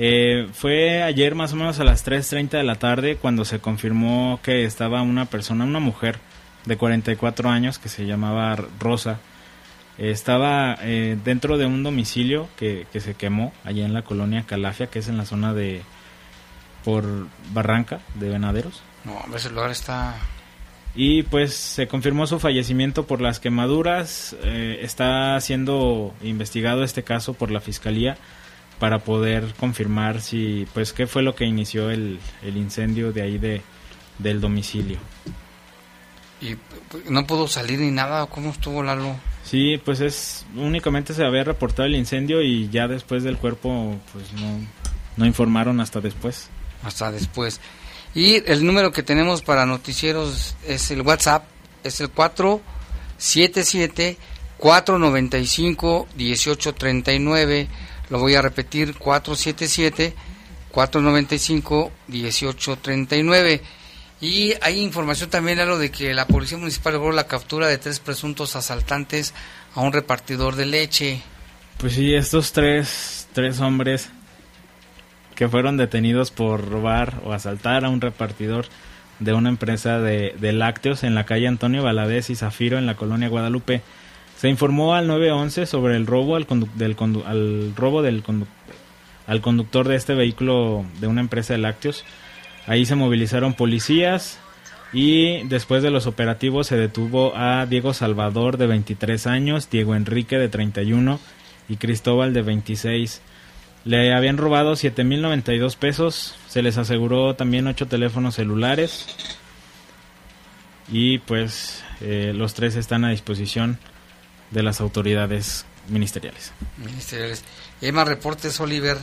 Eh, fue ayer más o menos a las 3.30 de la tarde cuando se confirmó que estaba una persona, una mujer de 44 años que se llamaba Rosa. Eh, estaba eh, dentro de un domicilio que, que se quemó allá en la colonia Calafia, que es en la zona de por Barranca de Venaderos. No, hombre, ese lugar está... Y pues se confirmó su fallecimiento por las quemaduras. eh, está siendo investigado este caso por la fiscalía para poder confirmar si pues qué fue lo que inició el, el incendio de ahí de del domicilio. Y pues, no pudo salir ni nada, ¿cómo estuvo Lalo? Sí, pues es únicamente se había reportado el incendio y ya después del cuerpo pues no no informaron hasta después. Hasta después. Y el número que tenemos para noticieros es el WhatsApp, es el 477-495-1839. Lo voy a repetir, 477-495-1839. Y hay información también, lo de que la Policía Municipal logró la captura de tres presuntos asaltantes a un repartidor de leche. Pues sí, estos tres, tres hombres que fueron detenidos por robar o asaltar a un repartidor de una empresa de, de lácteos en la calle Antonio Valadez y Zafiro en la colonia Guadalupe. Se informó al 911 sobre el robo al, del condu- al robo del condu- al conductor de este vehículo de una empresa de lácteos. Ahí se movilizaron policías y después de los operativos se detuvo a Diego Salvador de 23 años, Diego Enrique de 31 y Cristóbal de 26. Le habían robado 7.092 pesos, se les aseguró también 8 teléfonos celulares y pues eh, los tres están a disposición de las autoridades ministeriales. Ministeriales. Y hay más reportes, Oliver.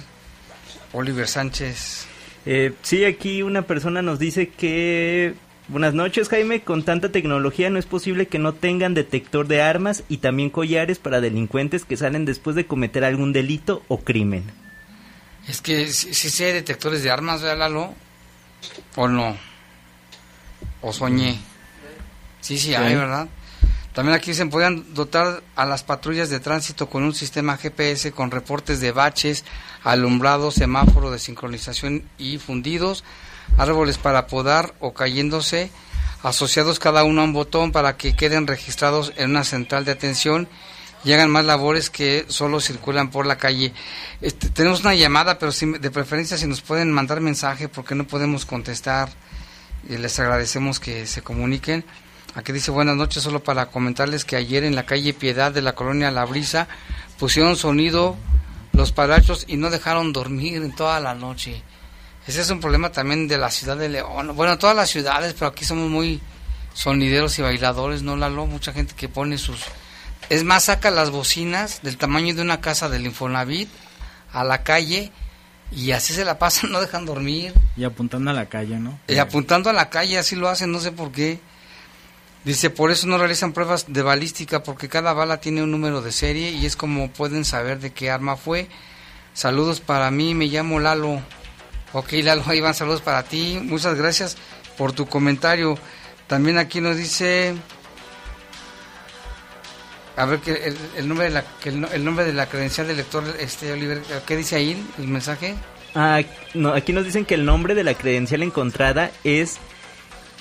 Oliver Sánchez. Eh, sí, aquí una persona nos dice que... Buenas noches, Jaime. Con tanta tecnología no es posible que no tengan detector de armas y también collares para delincuentes que salen después de cometer algún delito o crimen. Es que si, si sí hay detectores de armas, ¿verdad, Lalo? ¿O no? ¿O soñé? Sí, sí hay, Sí. ¿verdad? También aquí dicen, podrían dotar a las patrullas de tránsito con un sistema GPS con reportes de baches, alumbrado, semáforo de sincronización y fundidos, árboles para podar o cayéndose, asociados cada uno a un botón para que queden registrados en una central de atención y hagan más labores que solo circulan por la calle. Este, tenemos una llamada, pero si- de preferencia si nos pueden mandar mensaje porque no podemos contestar les agradecemos que se comuniquen. Aquí dice buenas noches, solo para comentarles que ayer en la calle Piedad de la colonia La Brisa pusieron sonido los parachos y no dejaron dormir en toda la noche. Ese es un problema también de la ciudad de León. Bueno, todas las ciudades, pero aquí somos muy sonideros y bailadores, ¿no, Lalo? Mucha gente que pone sus... Es más, saca las bocinas del tamaño de una casa del Infonavit a la calle y así se la pasan, (laughs) no dejan dormir. Y apuntando a la calle, ¿no? Y apuntando a la calle, así lo hacen, no sé por qué. Dice, por eso no realizan pruebas de balística, porque cada bala tiene un número de serie y es como pueden saber de qué arma fue. Saludos para mí, me llamo Lalo. Ok, (laughs) Lalo, ahí van saludos para ti. Muchas gracias por tu comentario. También aquí nos dice... A ver, que el, nombre de la, que el nombre de la credencial del lector, este, Oliver, ¿qué dice ahí el mensaje? Ah, no, aquí nos dicen que el nombre de la credencial encontrada es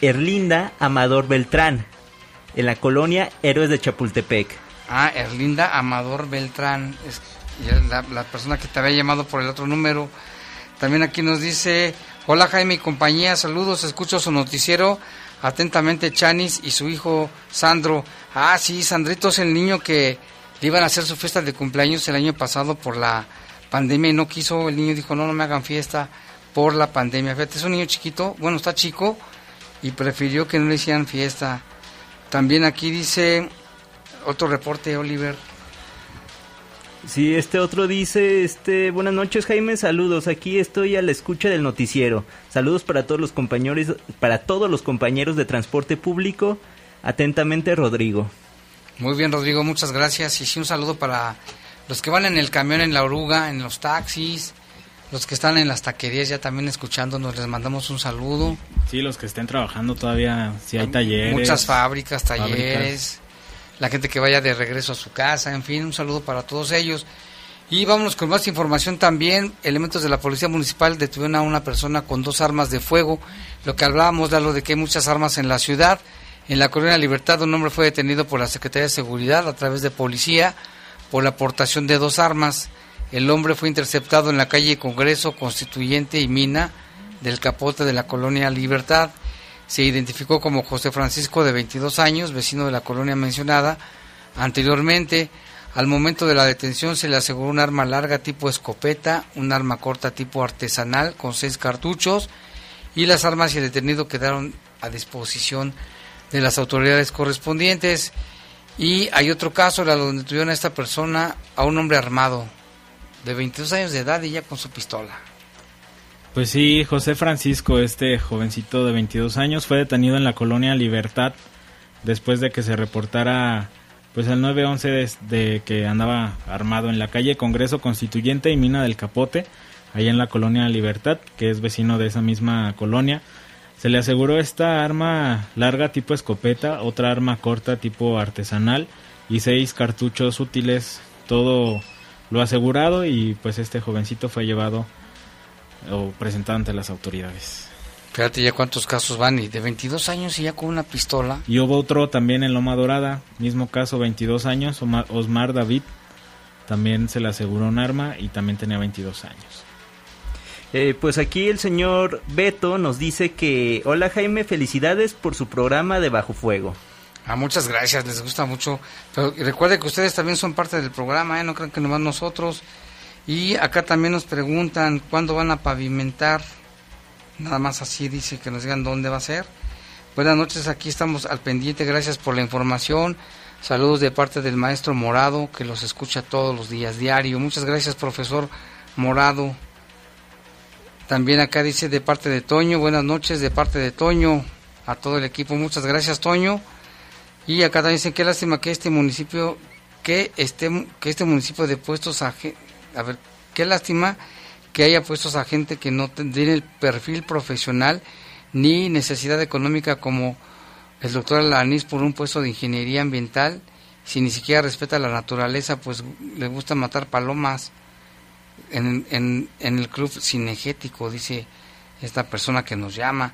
Erlinda Amador Beltrán, en la colonia Héroes de Chapultepec. Ah, Erlinda Amador Beltrán, es la, la persona que te había llamado por el otro número. También aquí nos dice, hola Jaime y compañía, saludos, escucho su noticiero, atentamente Chanis y su hijo Sandro. Ah, sí, Sandrito es el niño que le iban a hacer su fiesta de cumpleaños el año pasado por la pandemia y no quiso, el niño dijo, no, no me hagan fiesta por la pandemia. Fíjate, es un niño chiquito, bueno, está chico y prefirió que no le hicieran fiesta. También aquí dice otro reporte, Oliver. Sí, este otro dice, este, buenas noches Jaime, saludos, aquí estoy a la escucha del noticiero. Saludos para todos los compañeros, para todos los compañeros de transporte público. Atentamente Rodrigo. Muy bien, Rodrigo, muchas gracias. Y sí, un saludo para los que van en el camión, en la oruga, en los taxis, Los que están en las taquerías ya también escuchándonos, les mandamos un saludo. Sí, los que estén trabajando todavía, si hay talleres. Muchas fábricas, talleres. fábricas. La gente que vaya de regreso a su casa, en fin, un saludo para todos ellos. Y vámonos con más información también. Elementos de la Policía Municipal detuvieron a una persona con dos armas de fuego. Lo que hablábamos, Lalo, de que hay muchas armas en la ciudad. En la Colonia Libertad, un hombre fue detenido por la Secretaría de Seguridad a través de policía por la aportación de dos armas. El hombre fue interceptado en la calle Congreso, Constituyente y Mina del capote de la Colonia Libertad. Se identificó como José Francisco, de 22 años, vecino de la colonia mencionada. Anteriormente, al momento de la detención se le aseguró un arma larga tipo escopeta, un arma corta tipo artesanal con seis cartuchos y las armas y el detenido quedaron a disposición de las autoridades correspondientes. Y hay otro caso, era donde tuvieron a esta persona, a un hombre armado de 22 años de edad y ya con su pistola. Pues sí, José Francisco, este jovencito de 22 años, fue detenido en la colonia Libertad después de que se reportara pues el 911 de, de que andaba armado en la calle Congreso Constituyente y Mina del Capote, ahí en la colonia Libertad, que es vecino de esa misma colonia. Se le aseguró esta arma larga tipo escopeta, otra arma corta tipo artesanal y seis cartuchos útiles, todo lo asegurado y pues este jovencito fue llevado o presentado ante las autoridades. Fíjate ya cuántos casos van y de 22 años y ya con una pistola. Y hubo otro también en Loma Dorada, mismo caso, 22 años, Osmar David, también se le aseguró un arma y también tenía 22 años. Eh, pues aquí el señor Beto nos dice que, hola Jaime, felicidades por su programa de Bajo Fuego. Ah, muchas gracias, les gusta mucho. Pero recuerde que ustedes también son parte del programa, ¿eh? no crean que nomás nosotros. Y acá también nos preguntan cuándo van a pavimentar. Nada más así dice que nos digan dónde va a ser. Buenas noches, aquí estamos al pendiente, gracias por la información. Saludos de parte del maestro Morado, que los escucha todos los días, diario. Muchas gracias, profesor Morado. También acá dice de parte de Toño, buenas noches de parte de Toño, a todo el equipo, muchas gracias Toño. Y acá también dicen qué lástima que este municipio, que este, que este municipio de puestos a, a ver, qué lástima que haya puestos a gente que no tiene el perfil profesional ni necesidad económica como el doctor Alanis por un puesto de ingeniería ambiental, si ni siquiera respeta la naturaleza, pues le gusta matar palomas en, en, en el club cinegético, dice esta persona que nos llama.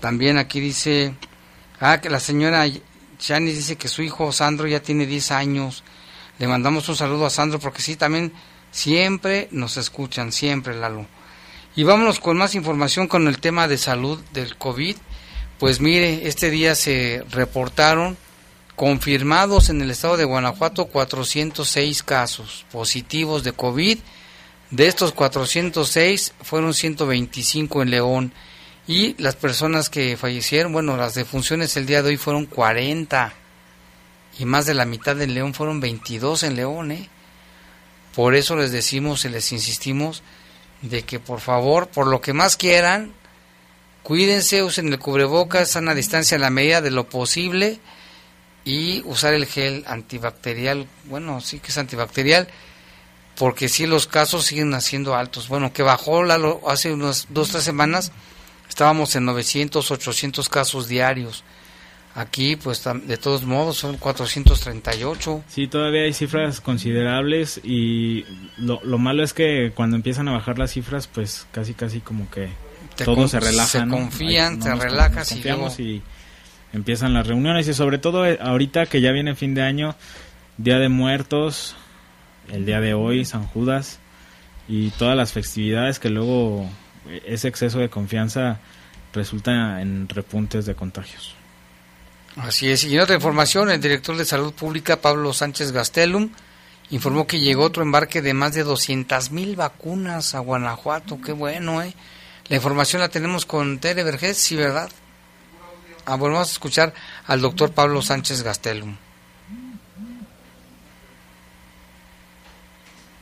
También aquí dice, ah, que la señora Chani dice que su hijo Sandro ya tiene 10 años. Le mandamos un saludo a Sandro porque sí, también siempre nos escuchan, siempre, Lalo. Y vámonos con más información con el tema de salud del COVID. Pues mire, este día se reportaron confirmados en el estado de Guanajuato 406 casos positivos de COVID. De estos 406 fueron 125 en León. Y las personas que fallecieron, bueno, las defunciones el día de hoy fueron 40. Y más de la mitad en León fueron 22 en León, ¿eh? Por eso les decimos y les insistimos de que por favor, por lo que más quieran, cuídense, usen el cubrebocas, sana distancia en la medida de lo posible y usar el gel antibacterial, bueno, sí que es antibacterial, porque sí los casos siguen haciendo altos. Bueno, que bajó la, hace unas dos, tres semanas, estábamos en 900, 800 casos diarios. Aquí, pues, de todos modos, son 438. Sí, todavía hay cifras considerables y lo, lo malo es que cuando empiezan a bajar las cifras, pues casi casi como que Te todo se relaja. se ¿no? confían, te relajas y luego- y empiezan las reuniones y sobre todo eh, ahorita que ya viene fin de año, Día de Muertos, el día de hoy, San Judas y todas las festividades que luego ese exceso de confianza resulta en repuntes de contagios. Así es. Y en otra información, el director de Salud Pública, Pablo Sánchez Gastelum, informó que llegó otro embarque de más de 200 mil vacunas a Guanajuato. Qué bueno, ¿eh? La información la tenemos con Tere Vergés, sí, ¿verdad? Ah, vamos a escuchar al doctor Pablo Sánchez Gastelum.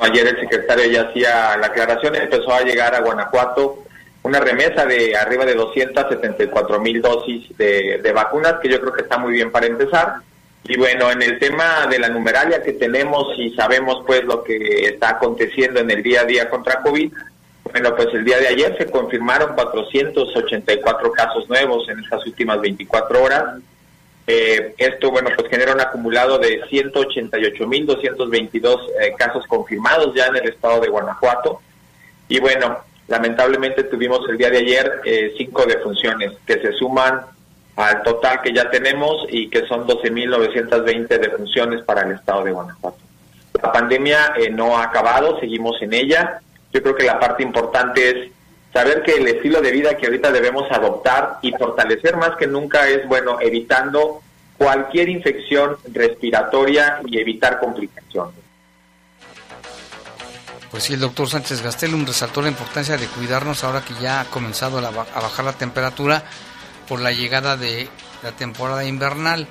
Ayer el secretario ya hacía la aclaración, empezó a llegar a Guanajuato una remesa de arriba de 274 mil dosis de, de vacunas, que yo creo que está muy bien para empezar. Y bueno, en el tema de la numeralia que tenemos y sabemos pues lo que está aconteciendo en el día a día contra COVID, Bueno, pues el día de ayer se confirmaron 484 casos nuevos en estas últimas 24 horas. Eh, esto, bueno, pues genera un acumulado de 188.222 eh, casos confirmados ya en el estado de Guanajuato. Y bueno, lamentablemente tuvimos el día de ayer eh, cinco defunciones que se suman al total que ya tenemos y que son 12.920 defunciones para el estado de Guanajuato. La pandemia eh, no ha acabado, seguimos en ella. Yo creo que la parte importante es saber que el estilo de vida que ahorita debemos adoptar y fortalecer más que nunca es, bueno, evitando cualquier infección respiratoria y evitar complicaciones. Pues sí, el doctor Sánchez Gastelum resaltó la importancia de cuidarnos ahora que ya ha comenzado a, ba- a bajar la temperatura por la llegada de la temporada invernal.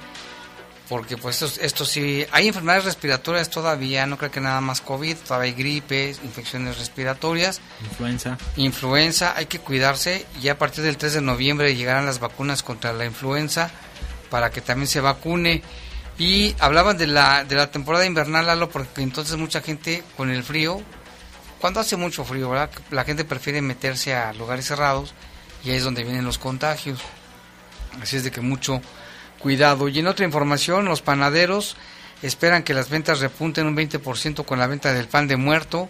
Porque pues esto, esto sí, hay enfermedades respiratorias todavía, no creo que nada más COVID, todavía hay gripes, infecciones respiratorias, Influenza. influenza, hay que cuidarse y a partir del 3 de noviembre llegarán las vacunas contra la influenza para que también se vacune. Y hablaban de la, de la temporada invernal, Lalo, porque entonces mucha gente con el frío, cuando hace mucho frío, ¿verdad? La gente prefiere meterse a lugares cerrados y ahí es donde vienen los contagios. Así es de que mucho cuidado. Y en otra información, los panaderos esperan que las ventas repunten un 20% con la venta del pan de muerto.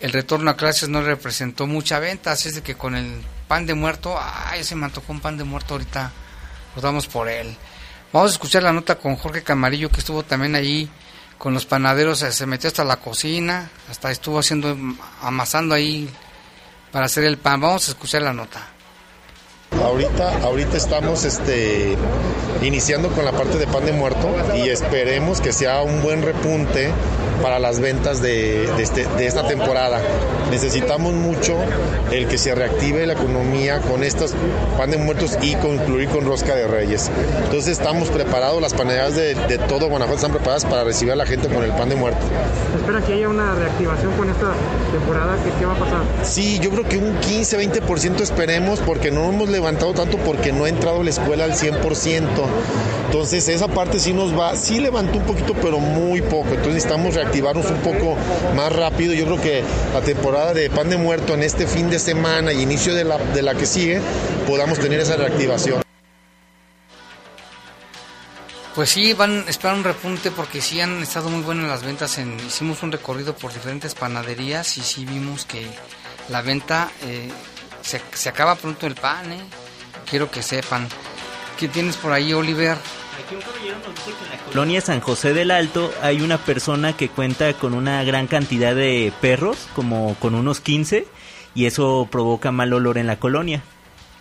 El retorno a clases no representó mucha venta, así es de que con el pan de muerto, ay, se me antojó un pan de muerto ahorita, nos damos por él. Vamos a escuchar la nota con Jorge Camarillo, que estuvo también ahí con los panaderos, eh, se metió hasta la cocina, hasta estuvo haciendo, amasando ahí para hacer el pan. Vamos a escuchar la nota. Ahorita, ahorita estamos este, iniciando con la parte de pan de muerto y esperemos que sea un buen repunte para las ventas de, de este- de esta temporada. Necesitamos mucho el que se reactive la economía con estos pan de muertos y concluir con rosca de reyes. Entonces estamos preparados, las panaderías de, de todo Guanajuato están preparadas para recibir a la gente con el pan de muerto. ¿Se espera que haya una reactivación con esta temporada? ¿Qué, qué va a pasar? Sí, yo creo que un 15-20% esperemos porque no hemos levantado tanto porque no ha entrado la escuela al 100%. Entonces esa parte sí nos va, sí levantó un poquito pero muy poco. Entonces necesitamos reactivarnos un poco más rápido. Yo creo que la temporada de pan de muerto en este fin de semana y inicio de la, de la que sigue podamos tener esa reactivación. Pues sí, van a esperar un repunte porque sí han estado muy buenas las ventas. En, hicimos un recorrido por diferentes panaderías y sí vimos que la venta eh, se, se acaba pronto el pan. ¿eh? Quiero que sepan. ¿Qué tienes por ahí, Oliver? Colonia San José del Alto hay una persona que cuenta con una gran cantidad de perros, como con unos 15, y eso provoca mal olor en la colonia.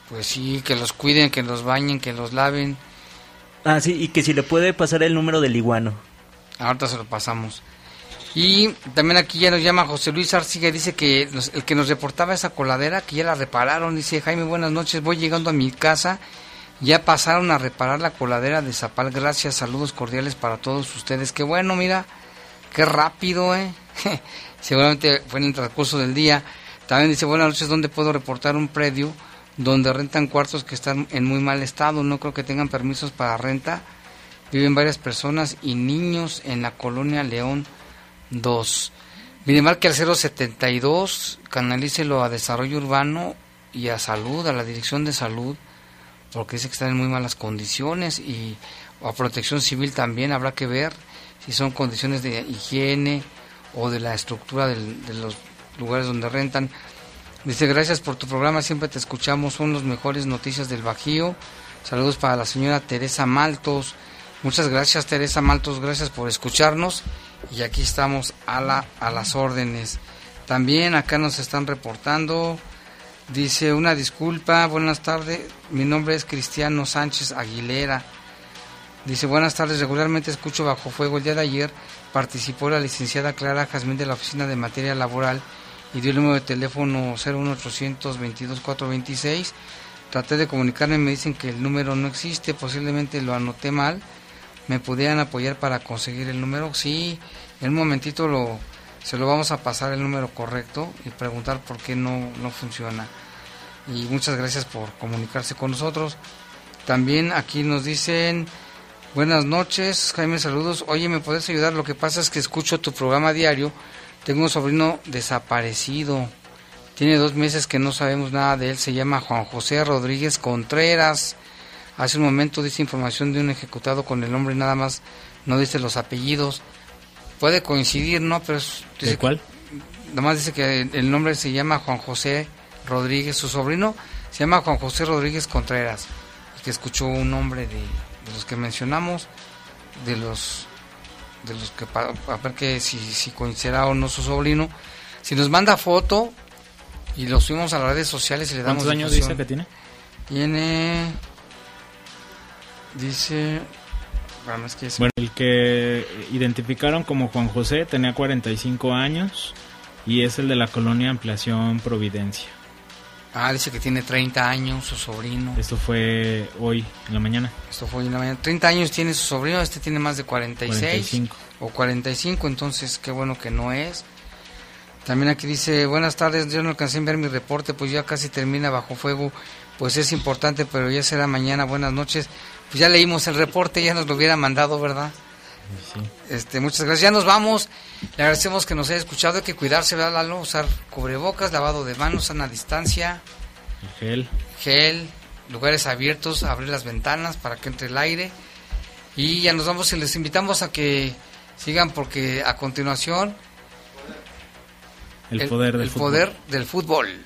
Pues sí, que los cuiden, que los bañen, que los laven. Ah, sí, y que si le puede pasar el número del iguano. Ahorita se lo pasamos. Y también aquí ya nos llama José Luis Arciga, dice que nos- el que nos reportaba esa coladera, que ya la repararon, dice Jaime, buenas noches, voy llegando a mi casa, ya pasaron a reparar la coladera de Zapal, gracias, saludos cordiales para todos ustedes, qué bueno, mira, qué rápido, eh, (laughs) seguramente fue en el transcurso del día. También dice, buenas noches, ¿dónde puedo reportar un predio donde rentan cuartos que están en muy mal estado? No creo que tengan permisos para renta. Viven varias personas y niños en la colonia León 2. Mire, marque al 072, canalícelo a Desarrollo Urbano y a Salud, a la Dirección de Salud, porque dice que están en muy malas condiciones y a Protección Civil también habrá que ver si son condiciones de higiene o de la estructura de los lugares donde rentan. Dice, gracias por tu programa, siempre te escuchamos, son las mejores noticias del Bajío. Saludos para la señora Teresa Maltos. Muchas gracias Teresa Maltos, gracias por escucharnos y aquí estamos a, la, a las órdenes. También acá nos están reportando, dice una disculpa, buenas tardes, mi nombre es Cristiano Sánchez Aguilera. Dice, buenas tardes, regularmente escucho Bajo Fuego. El día de ayer participó la licenciada Clara Jazmín de la Oficina de Materia Laboral y dio el número de teléfono 01800 22 426. Traté de comunicarme, me dicen que el número no existe, posiblemente lo anoté mal. ¿Me pudieran apoyar para conseguir el número? Sí, en un momentito lo, se lo vamos a pasar el número correcto y preguntar por qué no, no funciona. Y muchas gracias por comunicarse con nosotros. También aquí nos dicen, buenas noches, Jaime, saludos. Oye, ¿me puedes ayudar? Lo que pasa es que escucho tu programa diario. Tengo un sobrino desaparecido. Tiene dos meses que no sabemos nada de él. Se llama Juan José Rodríguez Contreras. Hace un momento dice información de un ejecutado con el nombre y nada más. No dice los apellidos. Puede coincidir, ¿no? Pero es- dice ¿De cuál? Nada más dice que el nombre se llama Juan José Rodríguez. Su sobrino se llama Juan José Rodríguez Contreras. Que escuchó un nombre de, de los que mencionamos, de los de los que a ver que si, si coincidirá o no su sobrino. Si nos manda foto y lo subimos a las redes sociales y le damos ¿Cuántos años dice que tiene? Tiene. Dice. Bueno, es que es- Bueno, el que identificaron como Juan José tenía 45 años y es el de la colonia Ampliación Providencia. Ah, dice que tiene 30 años su sobrino. Esto fue hoy en la mañana. Esto fue hoy en la mañana. 30 años tiene su sobrino, este tiene más de 46 45. o 45, entonces qué bueno que no es. También aquí dice, buenas tardes, yo no alcancé a ver mi reporte, pues ya casi termina bajo fuego, pues es importante, pero ya será mañana, buenas noches. Pues ya leímos el reporte, ya nos lo hubiera mandado, ¿verdad? Este, muchas gracias. Ya nos vamos. Le agradecemos que nos haya escuchado. Hay que cuidarse, ¿verdad, Lalo? Usar cubrebocas, lavado de manos, sana distancia, El gel. gel, lugares abiertos, abrir las ventanas para que entre el aire. Y ya nos vamos y les invitamos a que sigan porque a continuación El, poder del el fútbol. poder del fútbol.